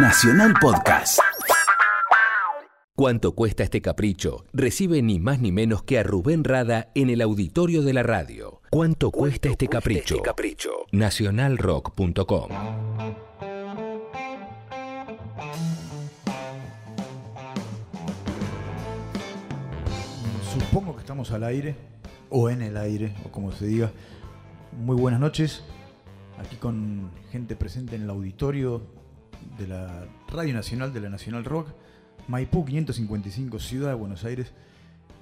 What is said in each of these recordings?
Nacional Podcast. ¿Cuánto cuesta este capricho? Recibe ni más ni menos que a Rubén Rada en el auditorio de la radio. ¿Cuánto, cuesta, este, capricho? Nacionalrock.com. Supongo que estamos al aire, o en el aire, o como se diga. Muy buenas noches. Aquí con gente presente en el auditorio de la Radio Nacional de la Nacional Rock, Maipú 555, Ciudad de Buenos Aires.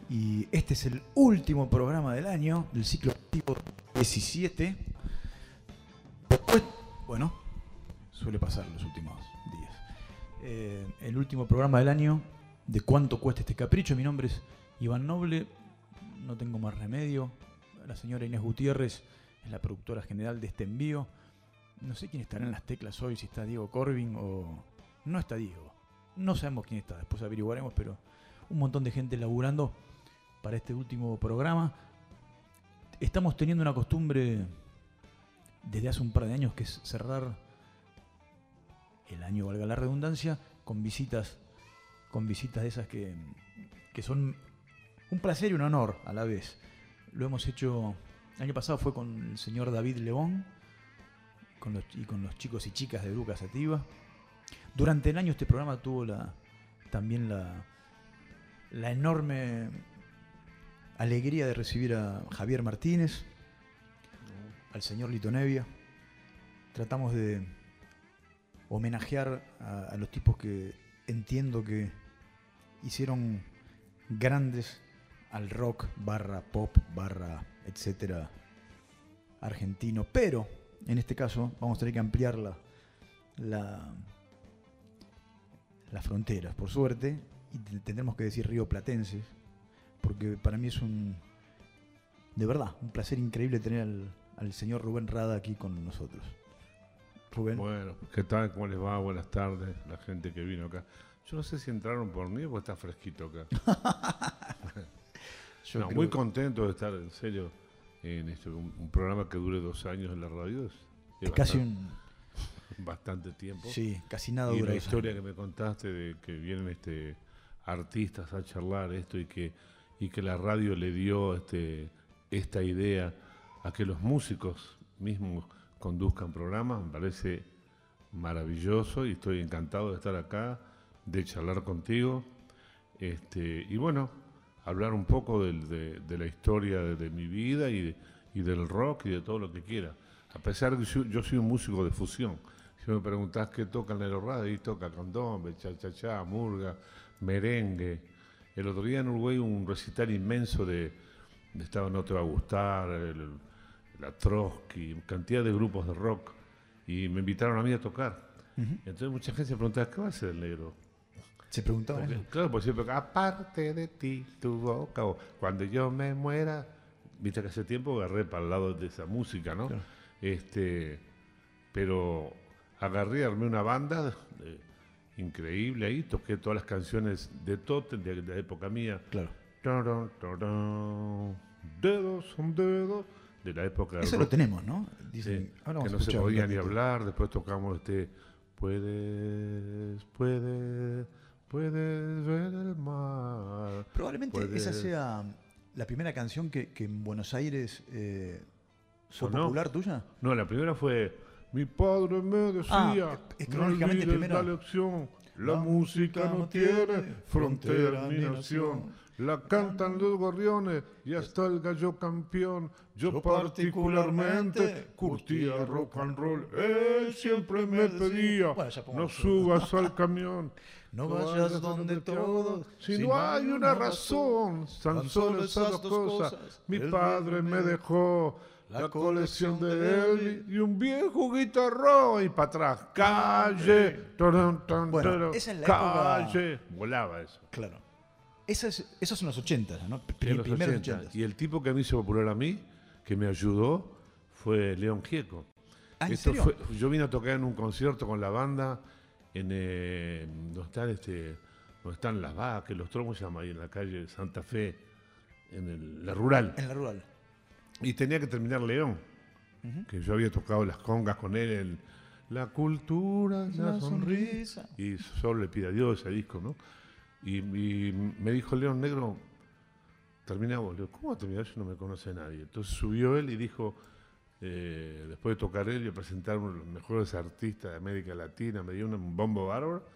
Y este es el último programa del año, del ciclo activo 17. Después, bueno, suele pasar los últimos días. Eh, el último programa del año de cuánto cuesta este capricho. Mi nombre es Iván Noble, no tengo más remedio. La señora Inés Gutiérrez es la productora general de este envío. No sé quién estará en las teclas hoy, si está Diego Corbin o... No está Diego. No sabemos quién está, después averiguaremos, pero un montón de gente laburando para este último programa. Estamos teniendo una costumbre desde hace un par de años que es cerrar el año, valga la redundancia, con visitas, con visitas de esas que, que son un placer y un honor a la vez. Lo hemos hecho, el año pasado fue con el señor David León y con los chicos y chicas de Educa Sativa. Durante el año este programa tuvo la, también la, la enorme alegría de recibir a Javier Martínez, al señor Lito Nevia. Tratamos de homenajear a, a los tipos que entiendo que hicieron grandes al rock barra pop barra etcétera argentino. Pero en este caso vamos a tener que ampliar la, la, las fronteras, por suerte, y te- tendremos que decir río platenses, porque para mí es un, de verdad, un placer increíble tener al, al señor Rubén Rada aquí con nosotros. Rubén. Bueno, ¿qué tal? ¿Cómo les va? Buenas tardes, la gente que vino acá. Yo no sé si entraron por mí o está fresquito acá. No, muy contento de estar, en serio, en este, un, un programa que dure dos años en la radio. Es, es casi bastante, un, bastante tiempo. sí, casi nada y dura la historia que me contaste de que vienen este artistas a charlar esto y que y que la radio le dio este esta idea a que los músicos mismos conduzcan programas me parece maravilloso y estoy encantado de estar acá de charlar contigo. Este y bueno hablar un poco del- de, de la historia de, de mi vida y, de- y del rock y de todo lo que quiera a pesar de que yo, yo soy un músico de fusión si me preguntás qué toca en el radio, y toca candombe, cha-cha-cha, murga, merengue. El otro día en Uruguay un recital inmenso de, de Estado No Te Va a Gustar, el, la Trotsky, cantidad de grupos de rock, y me invitaron a mí a tocar. Entonces mucha gente se preguntaba, ¿qué va a hacer el negro? Se preguntaba Porque, claro, por siempre, aparte de ti, tu boca, o cuando yo me muera, viste que hace tiempo agarré para el lado de esa música, ¿no? Claro. Este, pero agarré, armé una banda eh, increíble ahí, toqué todas las canciones de Totem, de, de la época mía. Claro. Tarán, tarán, Dedos son dedos, de la época Eso lo tenemos, ¿no? Dicen, ahora vamos que a no se podía ni hablar, después tocamos este puedes, puedes, puedes ver el mar. Probablemente esa sea la primera canción que, que en Buenos Aires eh, fue popular tuya. No, la primera fue mi padre me decía, Ah, es no cronológicamente olvides primero. la lección, la, La música no tiene frontera ni nación. La cantan los gorriones y hasta el gallo campeón. Yo, Yo particularmente curtía rock and roll. Él siempre me pedía, Bueno, no subas al camión. No vayas donde todos, Si no hay una razón, tan solo esas dos cosas. Mi padre me dejó la colección de Elvis y un viejo guitarrón y para atrás. Calle, Bueno, esa es la época- calle. Volaba eso. Claro. Esa es, esos son los 80, ¿no? En los Primeros 80. 80. Y el tipo que me hizo popular a mí, que me ayudó, fue León Gieco. Ah, ¿en Esto serio? fue- yo vine a tocar en un concierto con la banda en eh, donde están este donde están las vacas, los tromos se llama ahí en la calle Santa Fe, en el- la rural. En la rural. Y tenía que terminar León, que yo había tocado las congas con él en La cultura la La sonrisa. sonrisa. Y solo le pide a Dios ese disco, ¿no? Y, y me dijo León Negro, terminamos. Le digo, ¿cómo va a terminar? Yo no me conoce nadie. Entonces subió él y dijo, eh, después de tocar él y presentar uno de los mejores artistas de América Latina, me dio un bombo bárbaro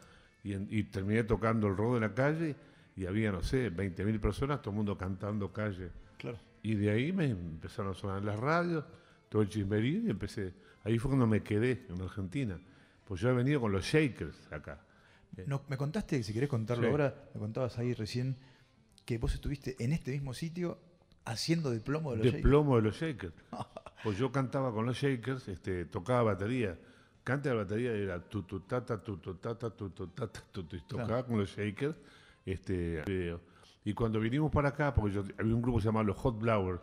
y, y terminé tocando el rock de la calle y había, no sé, 20.000 personas, todo el mundo cantando calle. Claro. Y de ahí me empezaron a sonar las radios, todo el chismerío y empecé. Ahí fue cuando me quedé en Argentina. Pues yo he venido con los Shakers acá. No, me contaste, si querés contarlo Sí. ahora, me contabas ahí recién que vos estuviste en este mismo sitio haciendo de plomo de los de Shakers. plomo de los Shakers. Pues yo cantaba con los Shakers, este, tocaba batería. Canta la batería era tu tu ta ta tu tu ta ta tu tu ta ta tu tu, y tocaba con los Shakers este video. Y cuando vinimos para acá, porque yo, había un grupo que se llamaba los Hot Blowers,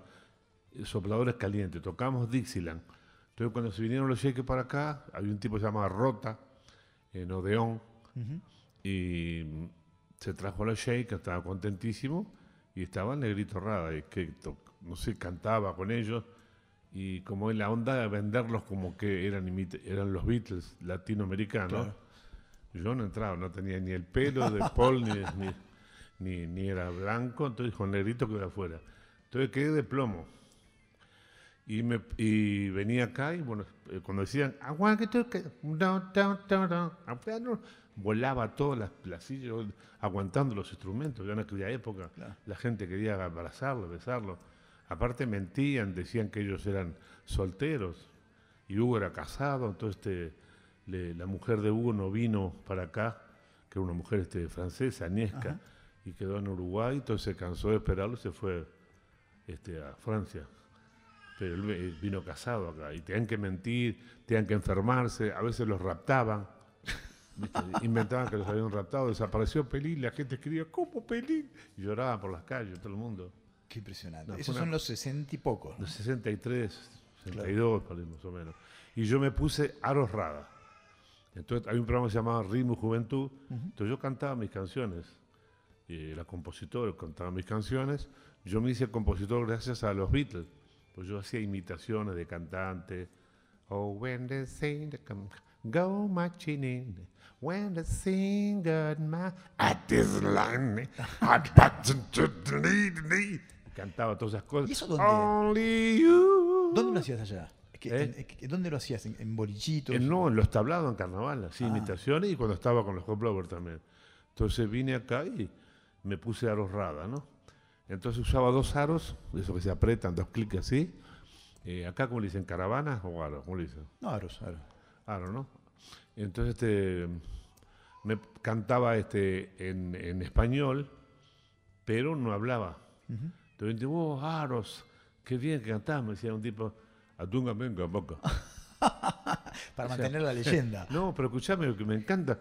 eh, sopladores calientes, tocamos Dixieland. Entonces cuando se vinieron los Shakers para acá, había un tipo que se llamaba Rota, en Odeón, Ujú. y mm, se trajo a los Shakers, estaba contentísimo, y estaba el Negrito Rada, y que, no sé, cantaba con ellos, y como en la onda de venderlos como que eran, eran los Beatles latinoamericanos, Claro. yo no entraba, no tenía ni el pelo de Paul, ni, ni, ni- ni era blanco, entonces con Negrito que era afuera. Entonces quedé de plomo. Y, me, y venía acá y bueno, eh, cuando decían, volaba todas las, las sillas yo aguantando los instrumentos. Ya en aquella época Claro. la gente quería abrazarlo, besarlo. Aparte mentían, decían que ellos eran solteros y Hugo era casado, entonces este, le- la mujer de Hugo no vino para acá, que era una mujer este, francesa, Ajá. Y quedó en Uruguay, entonces se cansó de esperarlo y se fue este, a Francia. Pero él ve- vino casado acá y tenían que mentir, tenían que enfermarse, a veces los raptaban. ¿viste? Inventaban que los habían raptado, desapareció Pelín, la gente escribía, ¿cómo Pelín? Y lloraban por las calles, todo el mundo. Qué impresionante. No, Esos una- son los 60 y pocos. ¿no? De 63, 62, por ahí más o menos. Y yo me puse Aros Rada. Entonces hay un programa que se llamaba Ritmo Juventud. Entonces yo cantaba mis canciones. Y la compositora cantaba mis canciones. Yo me hice compositor gracias a los Beatles. Pues yo hacía imitaciones de cantantes. Oh, when the singer come, go marching in. When the singer my at this line, I to the knee. Cantaba todas esas cosas. ¿Y eso dónde? Only you. ¿Dónde lo hacías allá? ¿Eh? ¿Dónde lo hacías? ¿En, en bolichitos? Eh, no, en los tablados en carnaval, así, Ah. imitaciones y cuando estaba con los Hot Blowers también. Entonces vine acá y me puse aros rada, ¿no? Entonces usaba dos aros, de esos que se apretan, dos clics así. Eh, acá, como le dicen? ¿Caravanas o aros? ¿Cómo le dicen? No, Aros, Aros. Aro, ¿no? Entonces este, me cantaba este, en, en español, pero no hablaba. Ujú. Entonces dije, vos, Aros, qué bien que cantás, me decía un tipo, atunga venga, boca. Para O sea, mantener la leyenda. No, pero escuchame, lo que me encanta.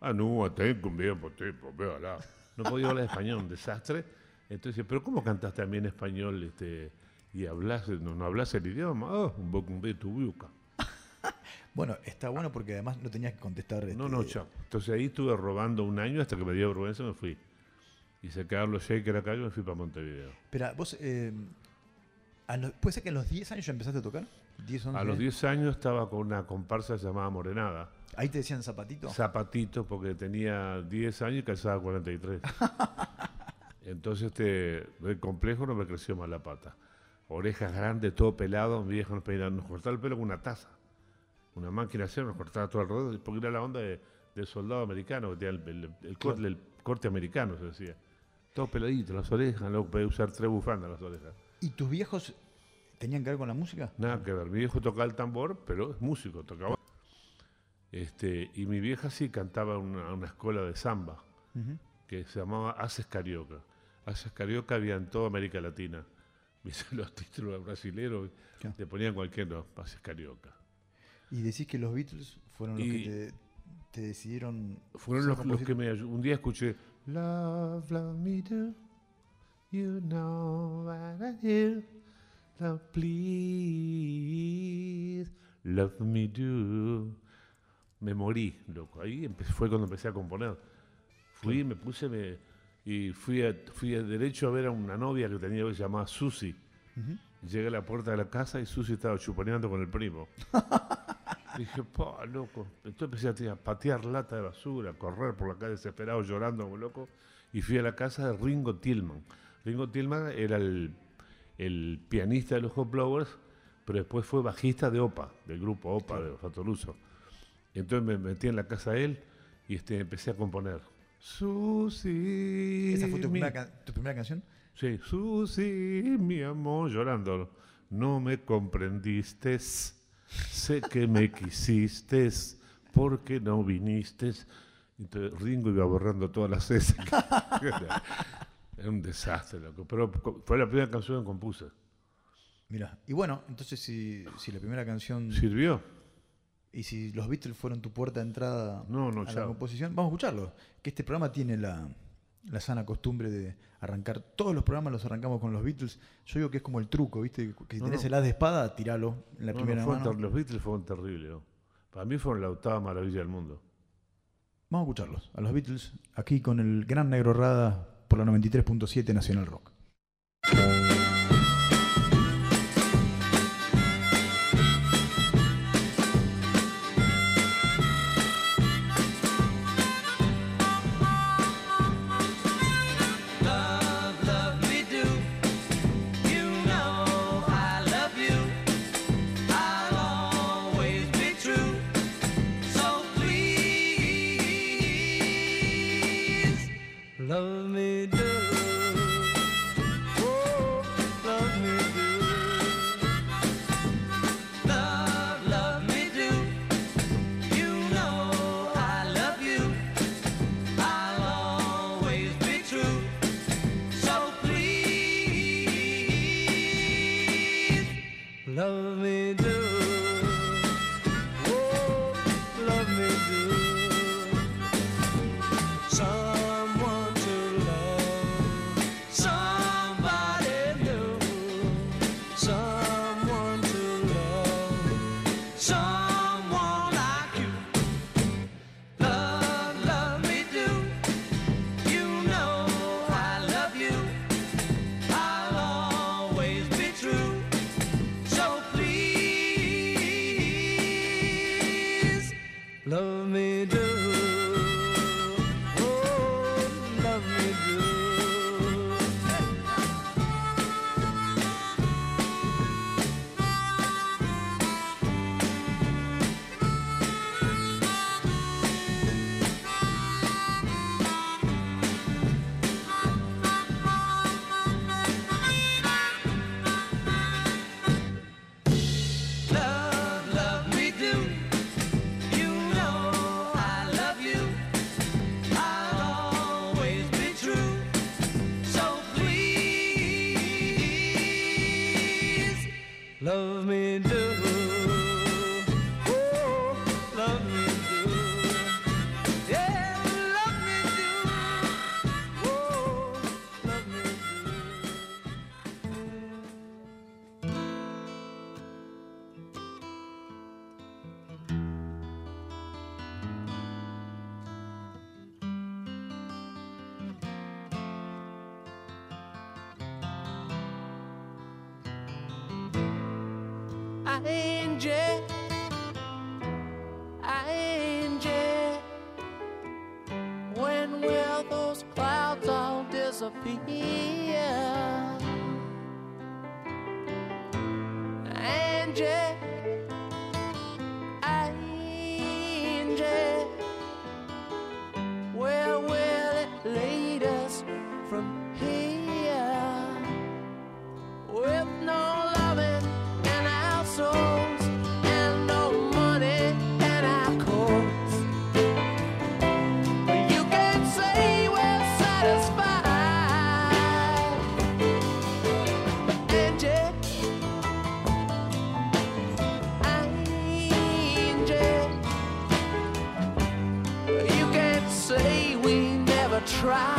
Ah, no, tengo un bien por tipo, véala. No podía hablar español, un desastre. Entonces, pero ¿cómo cantas también español este, y hablas, no, no hablas el idioma? Ah, un poco un tu buca. Bueno, está bueno porque además no tenías que contestar. No, este, no, chao. Entonces ahí estuve robando un año hasta que me dio vergüenza y me fui. Y se quedaron los shakers acá y me fui para Montevideo. Espera, vos. eh, a los- ¿Puede ser que a los 10 años ya empezaste a tocar? 10, 11 A los años. 10 años estaba con una comparsa llamada Morenada. Ahí te decían zapatito. Zapatito, porque tenía 10 años y calzaba 43. Entonces, este, el complejo no me creció más la pata. Orejas grandes, todo pelado, mi viejo nos peinaba, nos cortaba el pelo con una taza. Una máquina hacer, nos cortaba todo alrededor, porque era la onda de, del soldado americano, que tenía el, el- el corte, el corte americano, se decía. Todo peladito, las orejas, luego podía usar tres bufandas las orejas. ¿Y tus viejos tenían que ver con la música? Nada que ver. Mi viejo tocaba el tambor, pero es músico, tocaba. Este, y mi vieja sí cantaba en una, una escuela de samba que se llamaba Haces Carioca. Haces Carioca había en toda América Latina. ¿Viste? Los títulos brasileños Claro. le ponían cualquier no, Haces Carioca. Y decís que los Beatles fueron los Y- que te, te decidieron. Fueron los, los que me Un día escuché Love, love me do, you know what I do. Love, please, love me do. Me morí, loco. Ahí fue cuando empecé a componer. Fui, me puse, me, y fui, a, fui a derecho a ver a una novia que tenía que se llamaba Susi. Llegué a la puerta de la casa y Susi estaba chuponeando con el primo. Dije, pa, loco. Entonces empecé a patear lata de basura, a correr por la calle desesperado, llorando como loco. Y fui a la casa de Ringo Tillman. Ringo Tillman era el, el pianista de los Hot Blowers, pero después fue bajista de OPA, del grupo OPA de Fatoruso. Y entonces me metí en la casa de él y este, empecé a componer. Susi. ¿Esa fue tu mi- primera, tu primera canción? Sí, Susi, mi amor, llorando. No me comprendiste, sé que me quisiste, porque no viniste. Entonces Ringo iba borrando todas las S. Era un desastre, loco. Pero fue la primera canción que compuse. Mira, y bueno, entonces si, si la primera canción ¿Sirvió? y si los Beatles fueron tu puerta de entrada No, no, a la composición, vamos a escucharlo. Que este programa tiene la, la sana costumbre de arrancar, todos los programas los arrancamos con los Beatles. Yo digo que es como el truco, ¿viste? Que si tenés no. el as de espada, tiralo en la primera mano. los Beatles fueron terribles. ¿no? Para mí fueron la octava maravilla del mundo. Vamos a escucharlos, a los Beatles, aquí con el gran negro Rada por la 93.7 Nacional Rock. Will those clouds all disappear? Never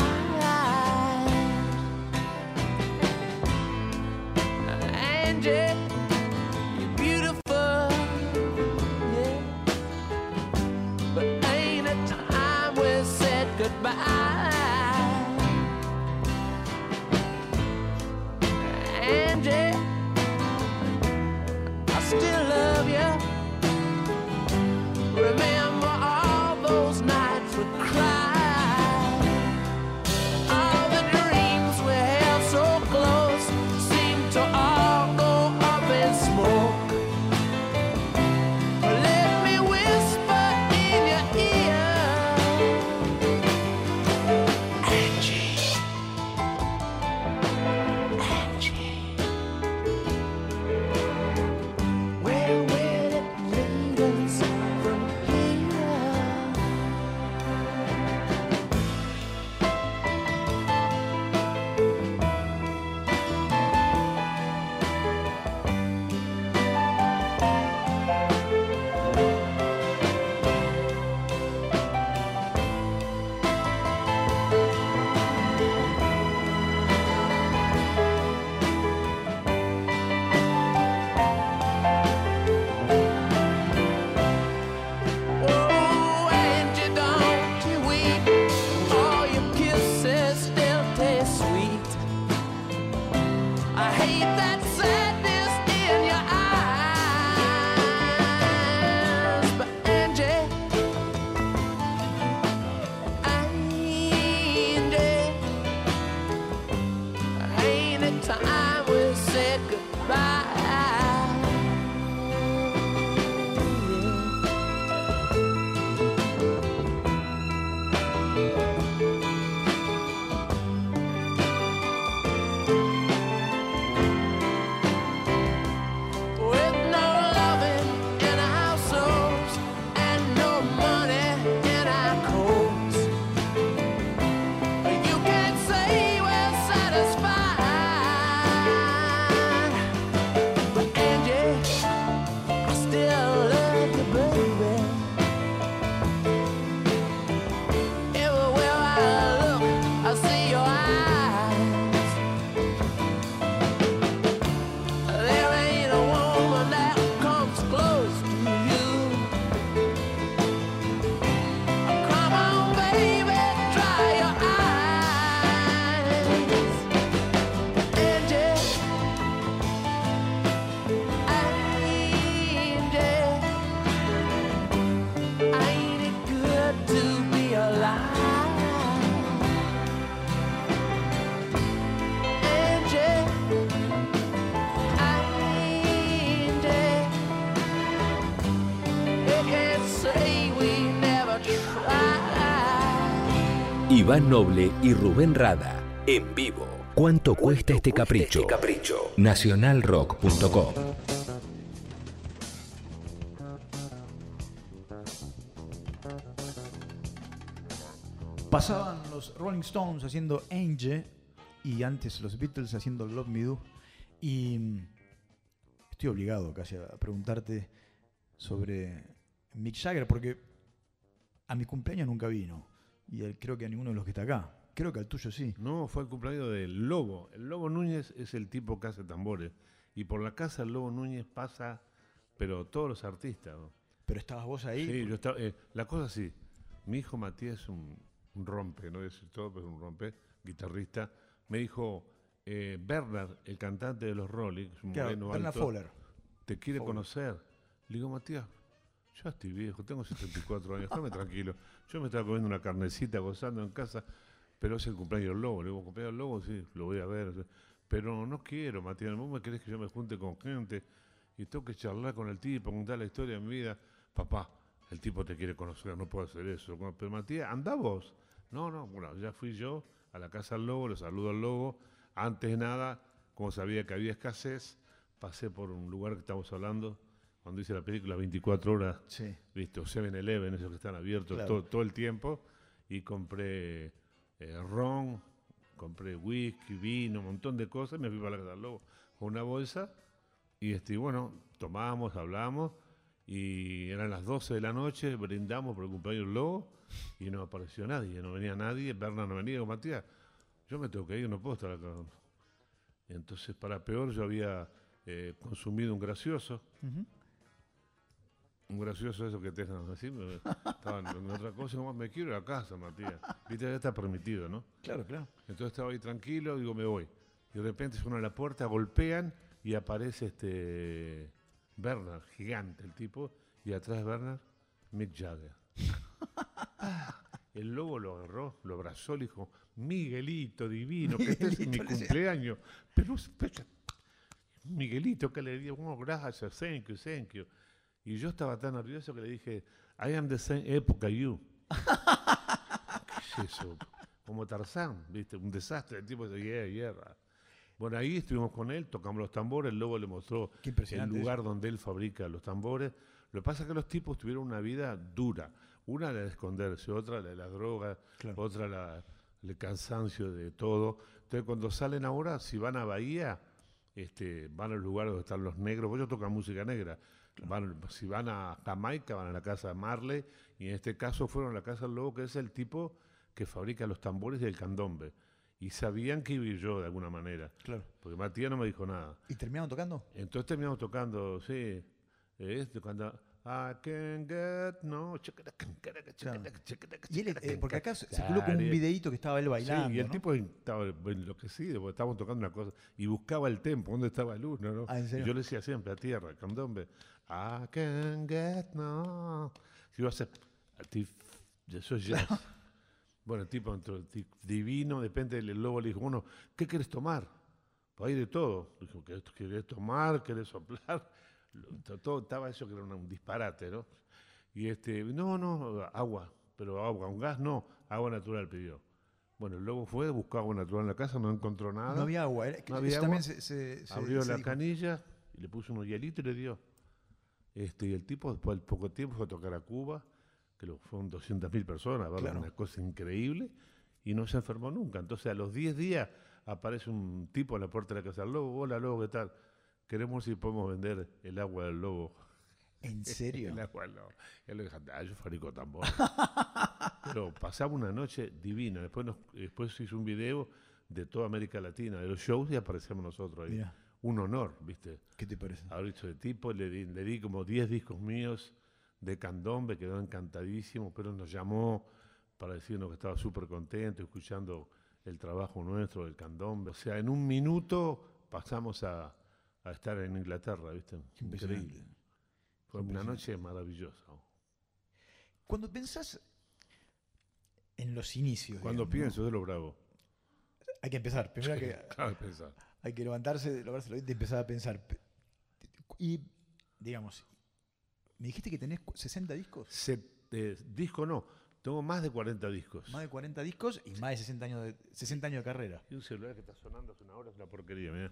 Iván Noble y Rubén Rada. En vivo. ¿Cuánto cuesta este capricho? Nacionalrock.com. Pasaban los Rolling Stones haciendo Angel y antes los Beatles haciendo Love Me Do. Y mm, estoy obligado casi a preguntarte sobre Mick Jagger porque a mi cumpleaños nunca vino y creo que a ninguno de los que está acá. Creo que al tuyo sí. No, fue el cumpleaños del Lobo. El Lobo Núñez es el tipo que hace tambores. Y por la casa del Lobo Núñez pasa, pero todos los artistas. ¿no? Pero estabas vos ahí. Sí, yo estaba, eh, la cosa sí. Mi hijo Matías es un, un rompe, no voy a decir todo, pero es un rompe, guitarrista. Me dijo, eh, Bernard, el cantante de los Rolling, un Claro, moreno Bernard alto, Fowler. te quiere Fowler. conocer. Le digo, Matías, yo estoy viejo, tengo 74 años, déjame tranquilo. Yo me estaba comiendo una carnecita, gozando en casa, pero es el cumpleaños del lobo. Le digo, cumpleaños del lobo, sí, lo voy a ver. Pero no quiero, Matías, vos me querés que yo me junte con gente y tengo que charlar con el tipo, contar la historia de mi vida. Papá, el tipo te quiere conocer, no puedo hacer eso. Pero Matías, anda vos. No, no, bueno, ya fui yo a la casa del lobo, le saludo al lobo. Antes de nada, como sabía que había escasez, pasé por un lugar que estamos hablando, cuando hice la película 24 horas, Sí. ¿viste? O 7-Eleven, esos que están abiertos Claro. todo, todo el tiempo, y compré eh, ron, compré whisky, vino, un montón de cosas, y me fui para la casa del lobo con una bolsa, y este, bueno, tomamos, hablamos, y eran las 12 de la noche, brindamos por el cumpleaños del lobo, y no apareció nadie, no venía nadie, Berna no venía, digo, Matías, yo me tengo que ir, no puedo estar acá. Entonces, para peor, yo había eh, consumido un gracioso, gracioso eso que te dejan así, me- estaba en, otra cosa, me quiero ir a casa, Matías. Viste, ya está permitido, ¿no? Claro, claro. Entonces estaba ahí tranquilo, digo, me voy. Y de repente suena la puerta, golpean y aparece este Bernard, gigante el tipo, y atrás de Bernard, Mick Jagger. El lobo lo agarró, lo abrazó, le dijo, Miguelito divino, que este es mi cumpleaños. Pero, pero- Miguelito, que le digo, oh, gracias, thank you, thank you. Y yo estaba tan nervioso que le dije, I am the same época you. ¿Qué es eso? Como Tarzán, ¿viste? Un desastre. El tipo dice, yeah, yeah. Bueno, ahí estuvimos con él, tocamos los tambores, el lobo le mostró el lugar donde él fabrica los tambores. Lo que pasa es que los tipos tuvieron una vida dura. Una la de esconderse, otra la de las drogas, Claro. otra la, el cansancio de todo. Entonces, cuando salen ahora, si van a Bahía, este, van al lugar donde están los negros, pues ellos tocan música negra. Van, si van a Jamaica, van a la casa de Marley, y en este caso fueron a la casa del lobo, que es el tipo que fabrica los tambores del candombe. Y sabían que iba yo de alguna manera, Claro. porque Matías no me dijo nada. ¿Y terminaron tocando? Entonces terminamos tocando, sí, este, cuando I can get no. Y él, eh, porque acá se circuló como un videíto que estaba él bailando. Sí, y el ¿no? tipo estaba enloquecido, porque estábamos tocando una cosa, y buscaba el tempo, dónde estaba el uno, ¿no? Ah, ¿en serio? Y yo le decía siempre a tierra, candombe, I can get no. Si iba a hacer, a ti- eso es jazz. bueno, el tipo divino, depende del lobo, le dijo, bueno, ¿qué quieres tomar? Pues hay de todo. Dijo, ¿querés, tomar? ¿Querés soplar? Todo, estaba eso que era un disparate, ¿no? Y este, no, no, agua, pero agua, un gas no, agua natural pidió. Bueno, el lobo fue, buscó agua natural en la casa, no encontró nada. No había agua. No había agua. se- se- abrió se la dijo. canilla y le puso unos hielitos y le dio. Este, y el tipo, después de poco tiempo, fue a tocar a Cuba, que lo, fueron 200.000 personas, ¿verdad? Claro. una cosa increíble, y no se enfermó nunca. Entonces, a los 10 días aparece un tipo a la puerta de la casa del lobo. Hola, lobo, ¿qué tal? Queremos si podemos vender el agua del lobo. ¿En serio? El agua del lobo. Y él le dijo, "Ah, yo fabrico tambor. Pero pasamos una noche divina. Después, nos, después hizo un video de toda América Latina, de los shows, y aparecemos nosotros ahí. Un honor, ¿viste? ¿Qué te parece? Haber hecho de tipo, le di, le di como 10 discos míos de candombe, quedó encantadísimo, pero nos llamó para decirnos que estaba súper contento, escuchando el trabajo nuestro del candombe. O sea, en un minuto pasamos a, a estar en Inglaterra, ¿viste? Increíble. Fue una noche maravillosa. Cuando pensás en los inicios. Cuando digamos, pienso de lo bravo. Hay que empezar. Primero hay que, claro, pensar. Hay que levantarse, levantarse y empezar a pensar. Y, digamos, me dijiste que tenés cu- 60 discos. Se- eh, disco no, tengo más de 40 discos. Más de 40 discos y más de 60 años de, 60 años de carrera. Y un celular que está sonando hace una hora es una porquería, mirá.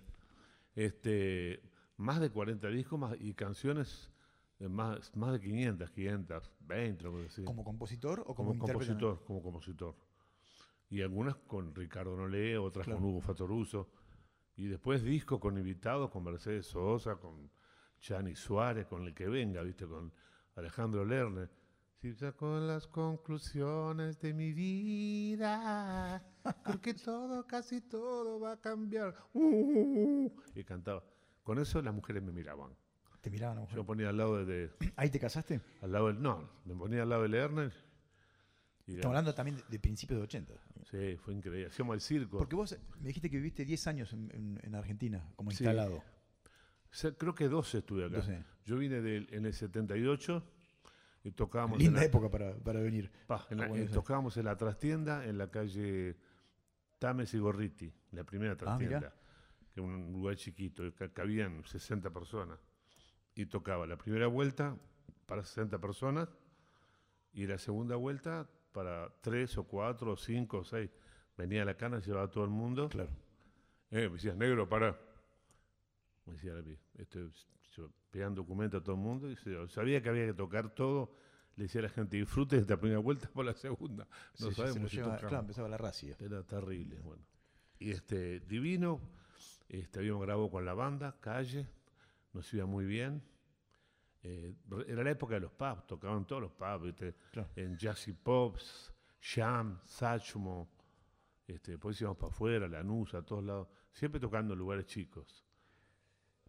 Este, más de 40 discos más, y canciones eh, más, más de 500, 520, lo que decir. ¿Como compositor o como, como compositor, como compositor. Y algunas con Ricardo Nolé, otras Claro. con Hugo Fatoruso. Y después discos con invitados, con Mercedes Sosa, con Chani Suárez, con el que venga, ¿viste? Con Alejandro Lerner. Si saco las conclusiones de mi vida, creo que todo, casi todo va a cambiar. Uh, uh, uh. Y cantaba. Con eso las mujeres me miraban. Te miraban a mujer. Yo ponía al lado de, de- ¿Ahí te casaste? al lado del, no, me ponía al lado de Lerner. Estamos hablando también de, de principios de 80. Sí, fue increíble. Hacíamos el circo. Porque vos me dijiste que viviste 10 años en, en- en Argentina como Sí. instalado. O sea, creo que 12 estuve acá. 12. Yo vine del- en el 78 y tocábamos, Linda en la, época para, para venir. pa, en la- eh, tocábamos en la trastienda en la calle Tames y Gorriti, la primera Ah, trastienda, que era un lugar chiquito, ca- cabían 60 personas. Y tocaba la primera vuelta para 60 personas y la segunda vuelta para 3 o 4 o 5 o 6. Venía a la cana, llevaba a todo el mundo. Claro. Eh, me decías, negro, para. Me decía, este, yo pegando documentos a todo el mundo. Y yo sabía que había que tocar todo. Le decía a la gente, disfrute de esta primera vuelta por la segunda. No Sí, se sabemos si lleva- claro, empezaba la racia. Era terrible, bueno. Y este, divino, este, habíamos grabado con la banda, calle, nos iba muy bien. Eh, era la época de los pubs, tocaban todos los pubs, ¿viste? Claro. en Jazzy Pops, Sham, Sachmo, este, después íbamos para afuera, Lanús, a todos lados, siempre tocando en lugares chicos.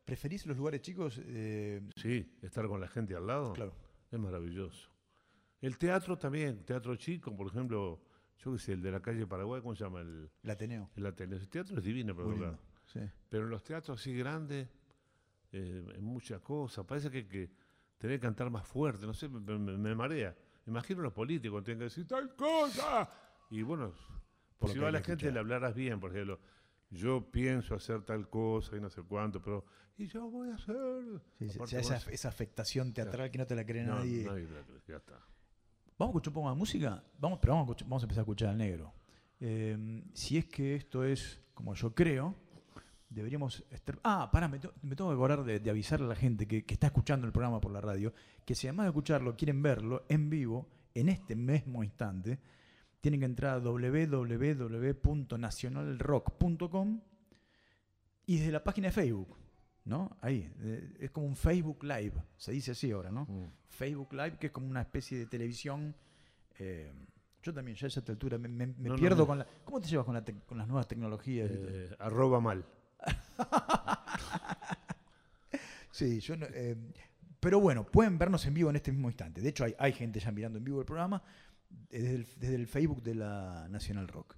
¿Preferís los lugares chicos? Eh, Sí, estar con la gente al lado claro. es maravilloso. El teatro también, teatro chico, por ejemplo, yo qué sé, el de la calle Paraguay, ¿cómo se llama? El, El Ateneo. el Ateneo. El teatro es divino tocar. lindo. Sí. Pero en los teatros así grandes, eh, en muchas cosas, parece que, que tenés que cantar más fuerte, no sé, me, me- me marea. Imagino los políticos tienen que decir tal cosa. Y bueno, Por si a la gente le hablarás bien, por ejemplo, yo pienso hacer tal cosa y no sé cuánto, pero y yo voy a hacer. Sí, sí, esa, afectación teatral que no te la cree no, nadie. nadie la cree, ya está. Vamos a escuchar un poco más de música. Vamos, pero vamos a, escuchar- vamos a empezar a escuchar al negro. Eh, si es que esto es como yo creo, deberíamos estar. Ah, pará, me, to- me tengo que acordar de, de avisarle a la gente que, que está escuchando el programa por la radio que si además de escucharlo quieren verlo en vivo, en este mismo instante, tienen que entrar a www.nacionalrock.com y desde la página de Facebook, ¿no? Ahí, eh, es como un Facebook Live, se dice así ahora, ¿no? Mm. Facebook Live, que es como una especie de televisión. eh, yo también, ya a esa altura, me, me- me No, no, pierdo no. con la. ¿Cómo te llevas con, la tec- con las nuevas tecnologías? Eh, arroba mal. Sí, yo no- eh, pero bueno, pueden vernos en vivo en este mismo instante. De hecho, hay, hay gente ya mirando en vivo el programa eh, desde el, desde el Facebook de la Nacional Rock.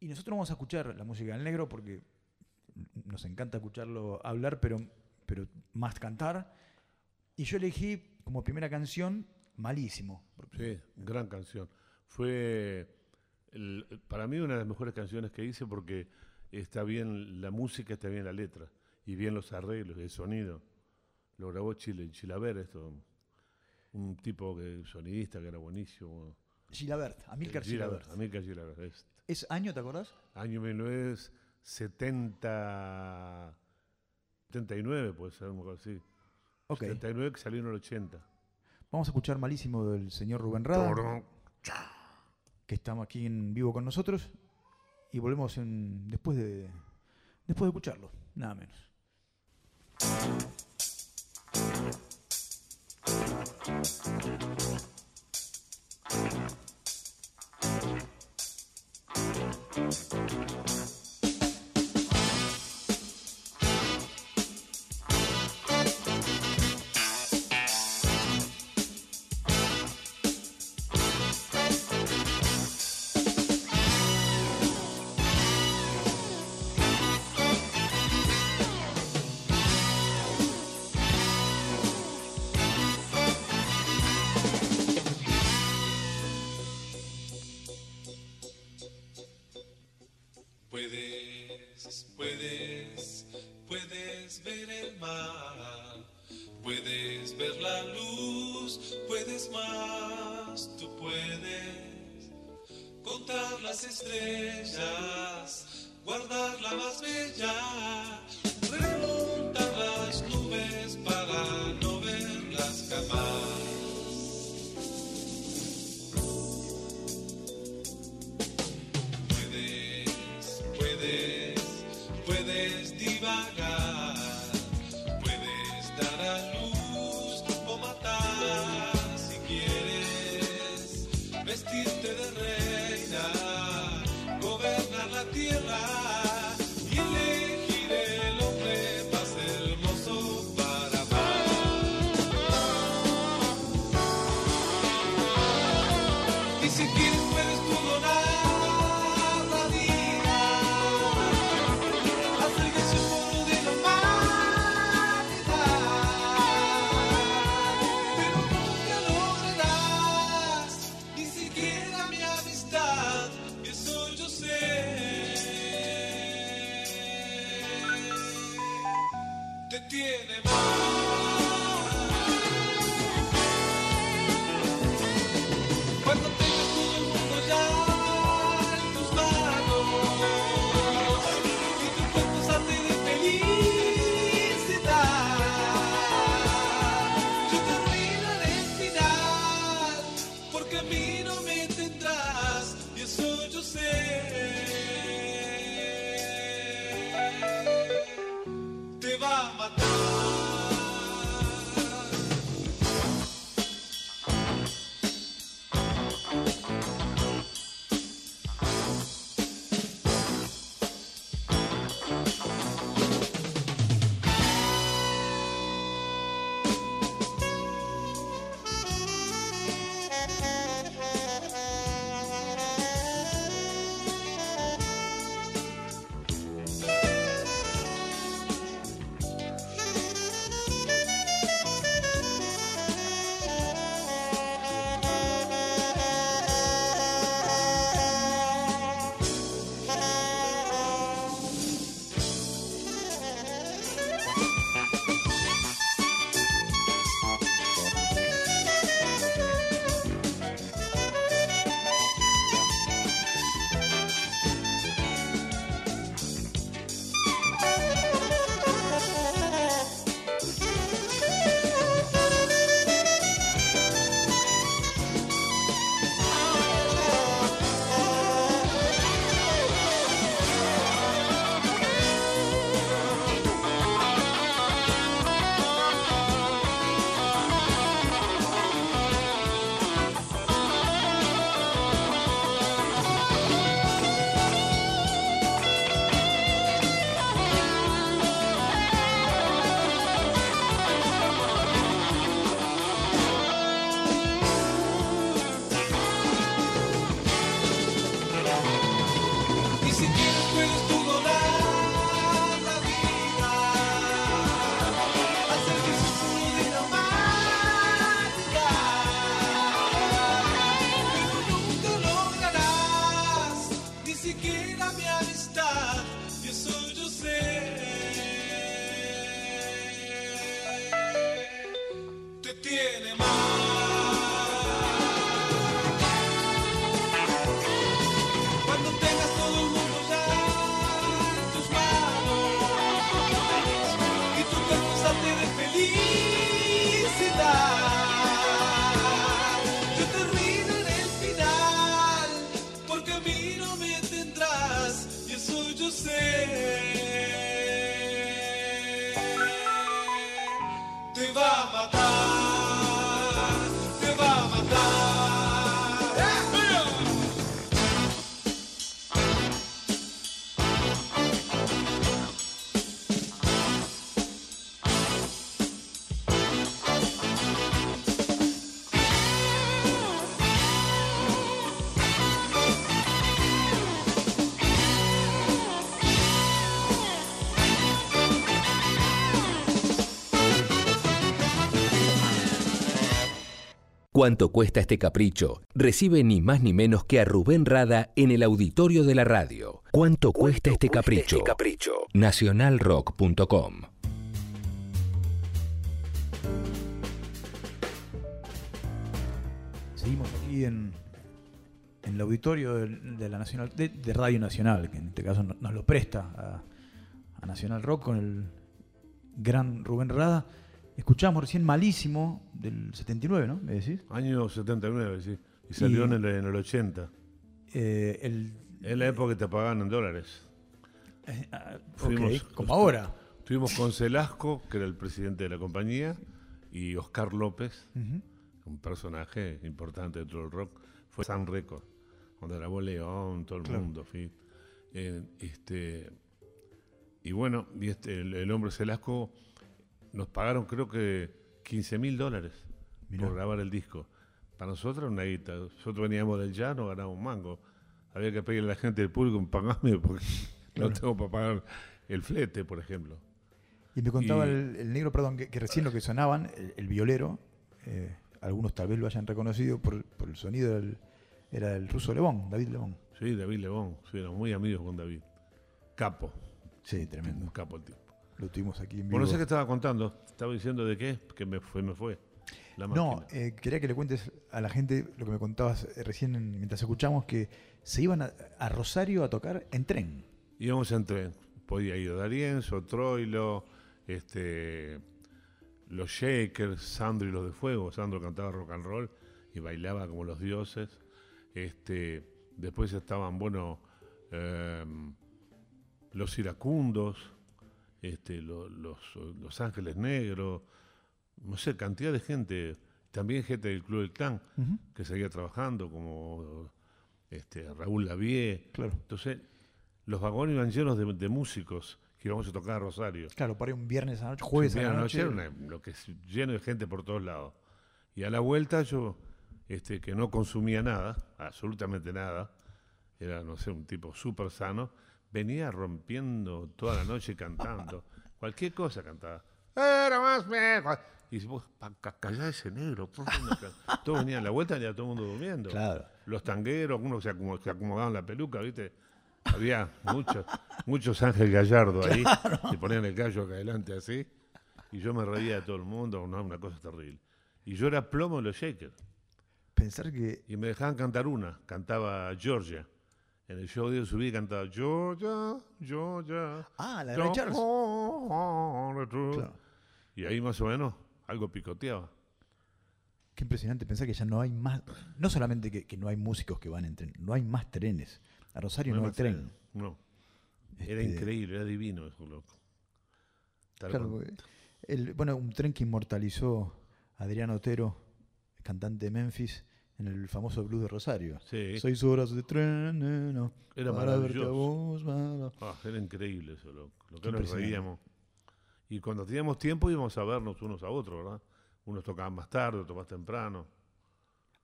Y nosotros vamos a escuchar la música del negro porque nos encanta escucharlo hablar, pero, pero más cantar. Y yo elegí como primera canción Malísimo. Sí, gran canción. Fue el- para mí una de las mejores canciones que hice porque está bien la música, está bien la letra y bien los arreglos, el sonido. Lo grabó Chile, Chilaver, esto, un tipo que sonidista que era buenísimo. Gilabert, Amílcar Gilabert, Gilabert. Amílcar Gilabert, es ¿Es año, te acordás? año 1970, 79 puede ser, algo así. Ok. 79 que salió en el 80. Vamos a escuchar Malísimo del señor Rubén Rada, que estamos aquí en vivo con nosotros. Y volvemos después, de, después de escucharlo, nada menos. puedes, puedes, ver el mar, puedes ver la luz, puedes más, tú puedes contar las estrellas, guardar la más bella cuánto cuesta este capricho, recibe ni más ni menos que a Rubén Rada en el auditorio de la radio. ¿Cuánto, cuesta, este, cuesta este capricho? capricho? Nacionalrock.com Seguimos aquí en, en el auditorio de, de la Nacional, de, Radio Nacional, que en este caso nos, lo presta a, a Nacional Rock con el gran Rubén Rada. Escuchamos recién Malísimo del 79, ¿no? ¿Me decís? Año 79, sí. Y salió Y- en, el, en el 80. Eh, el, Es la época que te pagaban en dólares. eh, ah, Fuimos- como ahora. Estuvimos con Celasco, que era el presidente de la compañía, y Oscar López, un personaje importante dentro del rock. Fue San Record, donde grabó León, todo el Claro. mundo. fin. Eh, este, y bueno, y este, el, el hombre Celasco nos pagaron creo que 15 mil dólares Mirá. por grabar el disco. Para nosotros era una guita. Nosotros veníamos del llano, ganábamos mango. Había que pedirle a la gente del público, pagame porque Claro. no tengo para pagar el flete, por ejemplo. Y me contaba Y- el, el negro, perdón, que, que recién lo que sonaban, el, el violero, eh, algunos tal vez lo hayan reconocido por, por el sonido, del, era el ruso Lebón, David Lebón. Sí, David Lebón. Sí, éramos muy amigos con David. Capo. Sí, Un tremendo. capo el tipo. Lo tuvimos aquí en vivo. Bueno, no sé qué estaba contando. Estaba diciendo de qué, que me fue, me fue. La No, eh, quería que le cuentes a la gente lo que me contabas eh, recién en- mientras escuchamos, que se iban a, a Rosario a tocar en tren. Íbamos en tren. Podía ir Darienzo, Troilo, este, los Shakers, Sandro y los de Fuego. Sandro cantaba rock and roll y bailaba como los dioses. Este, después estaban, bueno, em, los iracundos, este, lo- los, los Ángeles Negros, no sé, cantidad de gente. También gente del Club del Clan que seguía trabajando, como este, Raúl Lavie. Claro. Entonces, los vagones iban llenos de, de músicos que íbamos a tocar a Rosario. Claro, para un viernes a la noche, jueves a la noche. era una- lo que lleno de gente por todos lados. Y a la vuelta yo, este, que no consumía nada, absolutamente nada, era, no sé, un tipo súper sano, venía rompiendo toda la noche cantando. Cualquier cosa cantaba. Era más mejor. Y vos, callá ese negro. por qué no ca-?" Todos venían a la vuelta y ya todo el mundo durmiendo. Claro. Los tangueros, algunos se, acomo- se acomodaban la peluca, ¿viste? Había muchos, muchos Ángel Gallardo ahí, que ponían el gallo acá adelante así, y yo me reía de todo el mundo, no, una cosa terrible. Y yo era plomo de los Shakers, Pensar que y me dejaban cantar una, cantaba Georgia. En el show de subí cantaba Georgia, Georgia. Ah, la de Ray Charles. Claro. Y ahí más o menos algo picoteaba. Qué impresionante pensar que ya no hay más, no solamente que, que no hay músicos que van en tren, no hay más trenes. A Rosario no, hay más tren. No. Era Este, increíble, era divino eso, loco. Claro, el- bueno, un tren que inmortalizó a Adrián Otero, cantante de Memphis, en el famoso blues de Rosario. Sí. Seis horas de tren, no, Era para verte a maravilloso. vos, para- Ah, era increíble eso. Lo que nos reíamos. Y cuando teníamos tiempo íbamos a vernos unos a otros, ¿verdad? Unos tocaban más tarde, otros más temprano.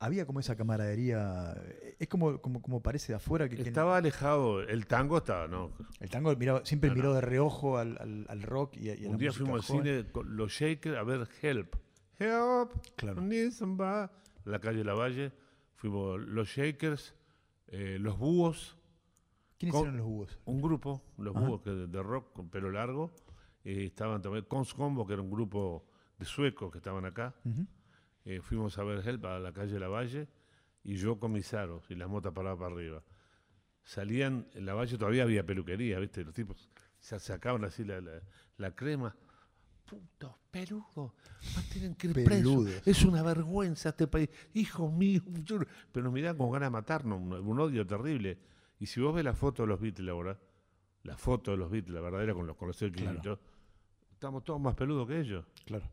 Había como esa camaradería, es como, como, como parece de afuera que, Estaba alejado, el tango estaba, ¿no? el tango miraba- siempre No, no. miró de reojo al, al- al rock y, y a Un la día fuimos al cine con los Shakers a ver Help. Help, Claro. I need somebody. La calle Lavalle. Fuimos los Shakers, eh, los Búhos, ¿Quiénes eran los búhos? un grupo, los Ajá. Búhos que de, rock con pelo largo. eh, estaban también Cons Combo, que era un grupo de suecos que estaban acá. Eh, fuimos a ver Help a la calle Lavalle y yo con mis aros y las motas paradas para arriba. Salían, en Lavalle todavía había peluquería, ¿viste? Los tipos se sacaban así la, la- la crema. Putos peludos, más tienen que ir presos. Es una vergüenza este país. Hijo mío, pero nos miraban con ganas de matarnos, un, un odio terrible. Y si vos ves la foto de los Beatles ahora, la foto de los Beatles, la verdadera con los, con los sellos Claro. estamos todos más peludos que ellos. Claro.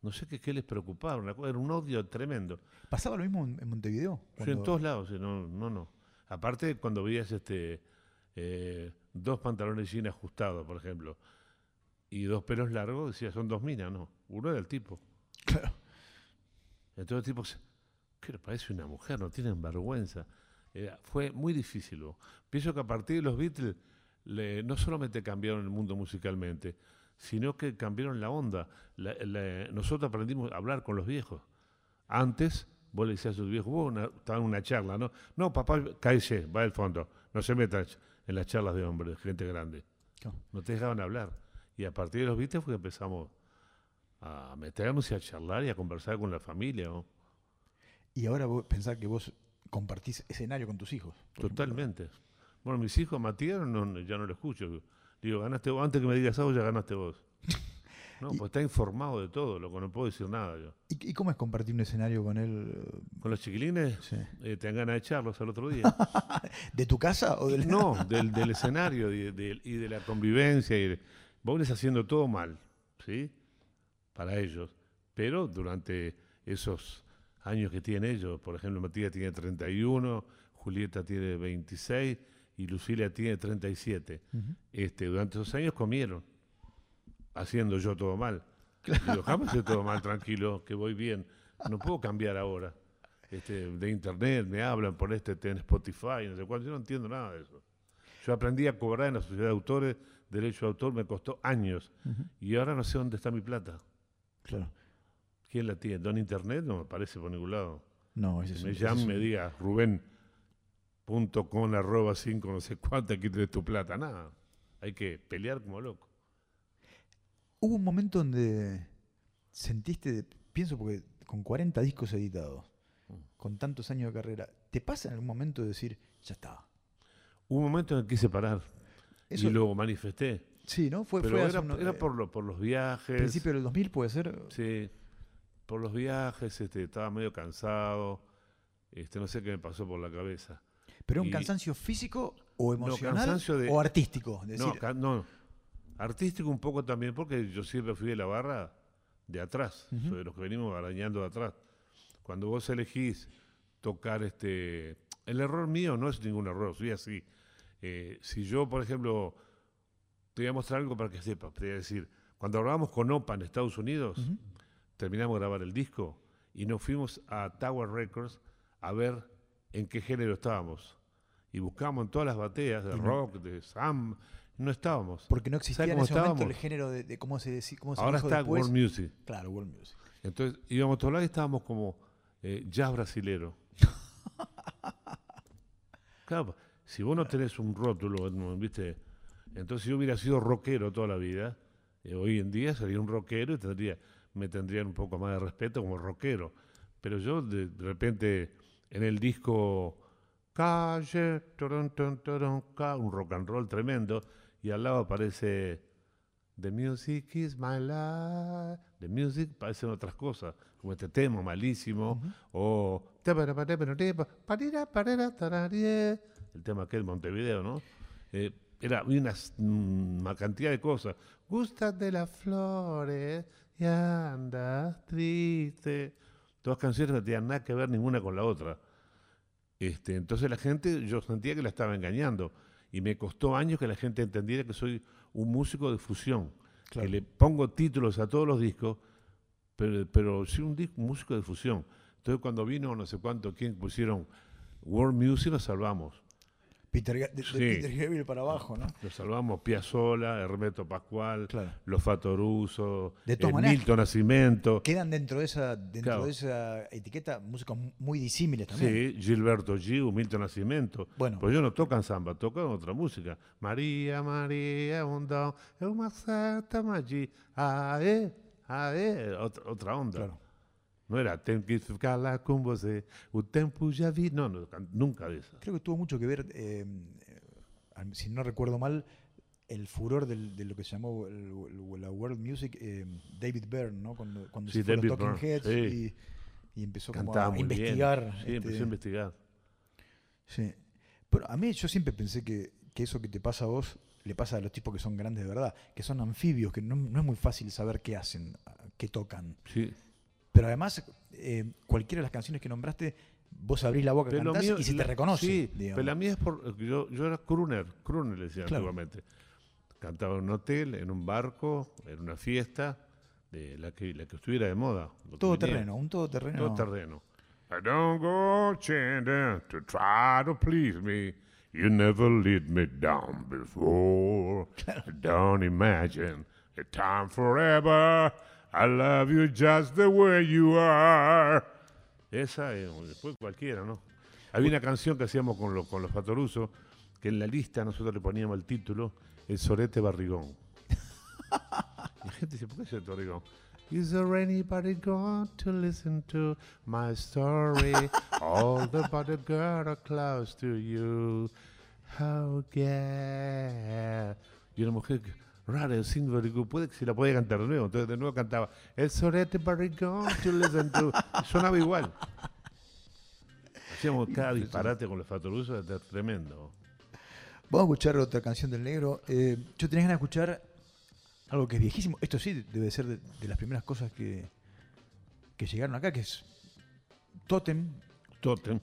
No sé qué, qué les preocupaba, era un odio tremendo. ¿Pasaba lo mismo en, en Montevideo? Sí, en todos lados, no, no, no. Aparte, cuando veías este eh, dos pantalones jeans ajustados, por ejemplo, y dos pelos largos, decías, son dos minas, no. Uno era el tipo. Claro. Entonces, el tipo, que le parece una mujer, no tienen vergüenza. Era- fue muy difícil. Pienso que a partir de los Beatles, le- no solamente cambiaron el mundo musicalmente, sino que cambiaron la onda. La- la- nosotros aprendimos a hablar con los viejos. Antes, vos le decías a tus viejos, vos una, estaba en una charla, ¿no? No, papá, cállese, va al fondo. No se metan en las charlas de hombres, gente grande. No te dejaban hablar. Y a partir de los Beatles fue que empezamos a meternos y a charlar y a conversar con la familia. ¿no? Y ahora vos pensás que vos compartís escenario con tus hijos. ejemplo. Totalmente. Bueno, mis hijos, Matías, no, ya no lo escucho. Digo, ganaste vos, antes que me digas algo, ya ganaste vos. No, pues está informado de todo, lo que no puedo decir nada yo. ¿Y, y cómo es compartir un escenario con él? Con los chiquilines, Sí. eh, te dan ganas de echarlos al otro día. ¿De tu casa o del.? No, del, del escenario y de, y de la convivencia. Y de- vos venís haciendo todo mal, ¿sí? Para ellos. Pero durante esos años que tienen ellos, por ejemplo, Matías tiene 31, Julieta tiene 26 y Lucila tiene 37. este, durante esos años comieron, haciendo yo todo mal. Digo, jamás hice todo mal, tranquilo, que voy bien. No puedo cambiar ahora. Este, de internet, me hablan por este en Spotify, no sé cuánto, yo no entiendo nada de eso. Yo aprendí a cobrar en la sociedad de autores, derecho de autor, me costó años. Y ahora no sé dónde está mi plata. Claro. ¿Quién la tiene? ¿Don Internet? No me aparece por ningún lado. No, ese es me es me diga, Rubén, punto con arroba cinco, no sé cuánto, aquí tenés tu plata. Nada. Hay que pelear como loco. Hubo un momento donde sentiste, de- pienso porque con 40 discos editados, Mm. con tantos años de carrera, ¿te pasa en algún momento de decir, ya está? Hubo un momento en que quise parar Eso, y lo manifesté. sí, ¿no? Fue, Pero fue era, unos- era eh, por, lo- por los viajes. principio del 2000, puede ser. Sí, por los viajes, este, estaba medio cansado. Este, no sé qué me pasó por la cabeza. ¿Pero un y- cansancio físico o No, emocional de- o artístico? No, decir, ca- no, artístico un poco también, porque yo siempre fui de la barra de atrás, soy de los que venimos arañando de atrás. Cuando vos elegís tocar este... El error mío no es ningún error, soy así. Eh, si yo, por ejemplo, te voy a mostrar algo para que sepas, te voy a decir, cuando grabamos con OPA en Estados Unidos, Ujú. terminamos de grabar el disco y nos fuimos a Tower Records a ver en qué género estábamos. Y buscamos en todas las bateas de no- rock, de sam, no estábamos. porque no existía ¿Sabe en ese momento el estábamos? género de, de cómo se, se Ahora está después. World Music. Claro, World Music. Entonces íbamos a todos lados y estábamos como eh, jazz brasilero. claro, si vos no tenés un rótulo, ¿viste? Entonces yo hubiera sido rockero toda la vida, eh, hoy en día sería un rockero y tendría, me tendrían un poco más de respeto como rockero. Pero yo de, repente en el disco Calle, torón, torón, torón, ca, un rock and roll tremendo, y al lado aparece The music is my life. The music parecen otras cosas, como este tema malísimo, o el tema aquel Montevideo, ¿no? Eh, era había una, s- mm, una cantidad de cosas. Gustas de las flores y andas triste. Todas canciones no tenían nada que ver ninguna con la otra. Este, entonces la gente, yo sentía que la estaba engañando. Y me costó años que la gente entendiera que soy un músico de fusión. Claro. Que le pongo títulos a todos los discos, pero, pero soy un, músico de fusión. Entonces cuando vino no sé cuánto, quién pusieron World Music, lo salvamos. Peter, de, de Sí. Peter Gabriel para abajo, ¿no? Lo salvamos Piazzolla, Hermeto Pascual, Claro. Los Fatoruso, De eh, Milton Nascimento. Quedan dentro de esa, dentro Claro. de esa etiqueta músicos mu- muy disímiles también. Sí, Gilberto Giu, Milton Nascimento. Bueno. Pues ellos no tocan samba, tocan otra música. María, María, un down, é uma certa magia. Aê, aê, otra, otra onda. Claro. No era, tengo que ficar lá com você, o tempo já vi. No, no, nunca de esa. Creo que tuvo mucho que ver, eh, eh, si no recuerdo mal, el furor del- de lo que se llamó el- el- la World Music, eh, David Byrne, ¿no? Cuando, cuando Sí, se David Talking Byrne, Heads sí. y, y empezó como a bien. investigar. Sí, este, empezó a investigar. Sí. Pero a mí yo siempre pensé que, que eso que te pasa a vos le pasa a los tipos que son grandes de verdad, que son anfibios, que no, no es muy fácil saber qué hacen, qué tocan. Sí. Pero además, eh, cualquiera de las canciones que nombraste, vos abrís la boca, cantás mío- y se te reconoce. Sí, digamos. pero la mía es por. Yo, yo era crooner, crooner le decía Claro. antiguamente. Cantaba en un hotel, en un barco, en una fiesta, de la que, la que estuviera de moda. todo terreno, un todo terreno. Todo terreno. I don't go changing to try to please me. You never let me down before. Don't imagine a time forever. I love you just the way you are. Esa, eh, después cualquiera, ¿no? Había una canción que hacíamos con, los con los Fatoruso, que en la lista nosotros le poníamos el título El Sorete Barrigón. La gente dice, ¿por qué Sorete Barrigón? Is there anybody going to listen to my story? All the body girl are close to you. How yeah. Y una mujer que- el síndrome de puede que se la podía cantar de nuevo. Entonces de nuevo cantaba to listen to Sonaba igual. Hacíamos cada disparate con los fatorusos, tremendo. Vamos a escuchar otra canción del negro. Eh, yo tenía ganas de escuchar algo que es viejísimo. Esto sí debe ser de, de las primeras cosas que, que llegaron acá, que es Totem Totem,